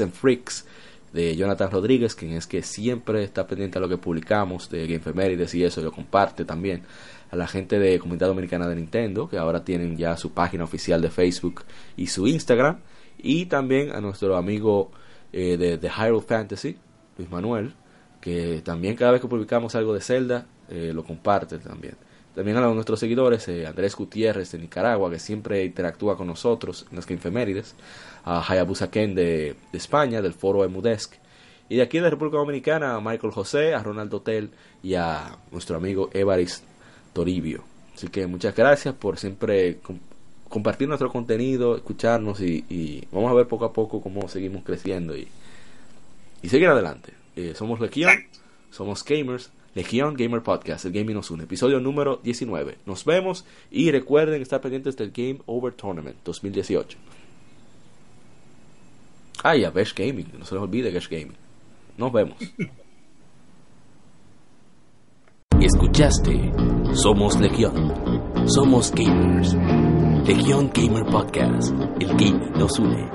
A: and, Freaks, de Jonathan Rodríguez, quien es que siempre está pendiente a lo que publicamos de Game Femérides y eso, lo comparte también. A la gente de Comunidad Dominicana de Nintendo, que ahora tienen ya su página oficial de Facebook y su Instagram. Y también a nuestro amigo eh, de, de Hyrule Fantasy, Luis Manuel, que también cada vez que publicamos algo de Zelda, eh, lo comparte también. También a nuestros seguidores, eh, Andrés Gutiérrez de Nicaragua, que siempre interactúa con nosotros en las Infemérides, a Hayabusa Ken de, de España, del foro Emudesk, y de aquí de República Dominicana, a Michael José, a Ronaldo Hotel y a nuestro amigo Evaris Toribio. Así que muchas gracias por siempre com- compartir nuestro contenido, escucharnos y, y vamos a ver poco a poco cómo seguimos creciendo y, y seguir adelante. Eh, somos Legión, somos gamers, Legión Gamer Podcast, el gaming nos une, episodio número 19. Nos vemos y recuerden estar pendientes del Game Over Tournament 2018. Ah, y a Besh Gaming, no se les olvide Besh Gaming. Nos vemos.
D: Escuchaste Somos Legión. Somos gamers. Legión Gamer Podcast. El gaming nos une.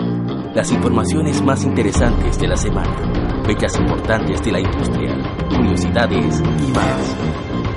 D: Las informaciones más interesantes de la semana. Fechas importantes de la industria. Curiosidades y más.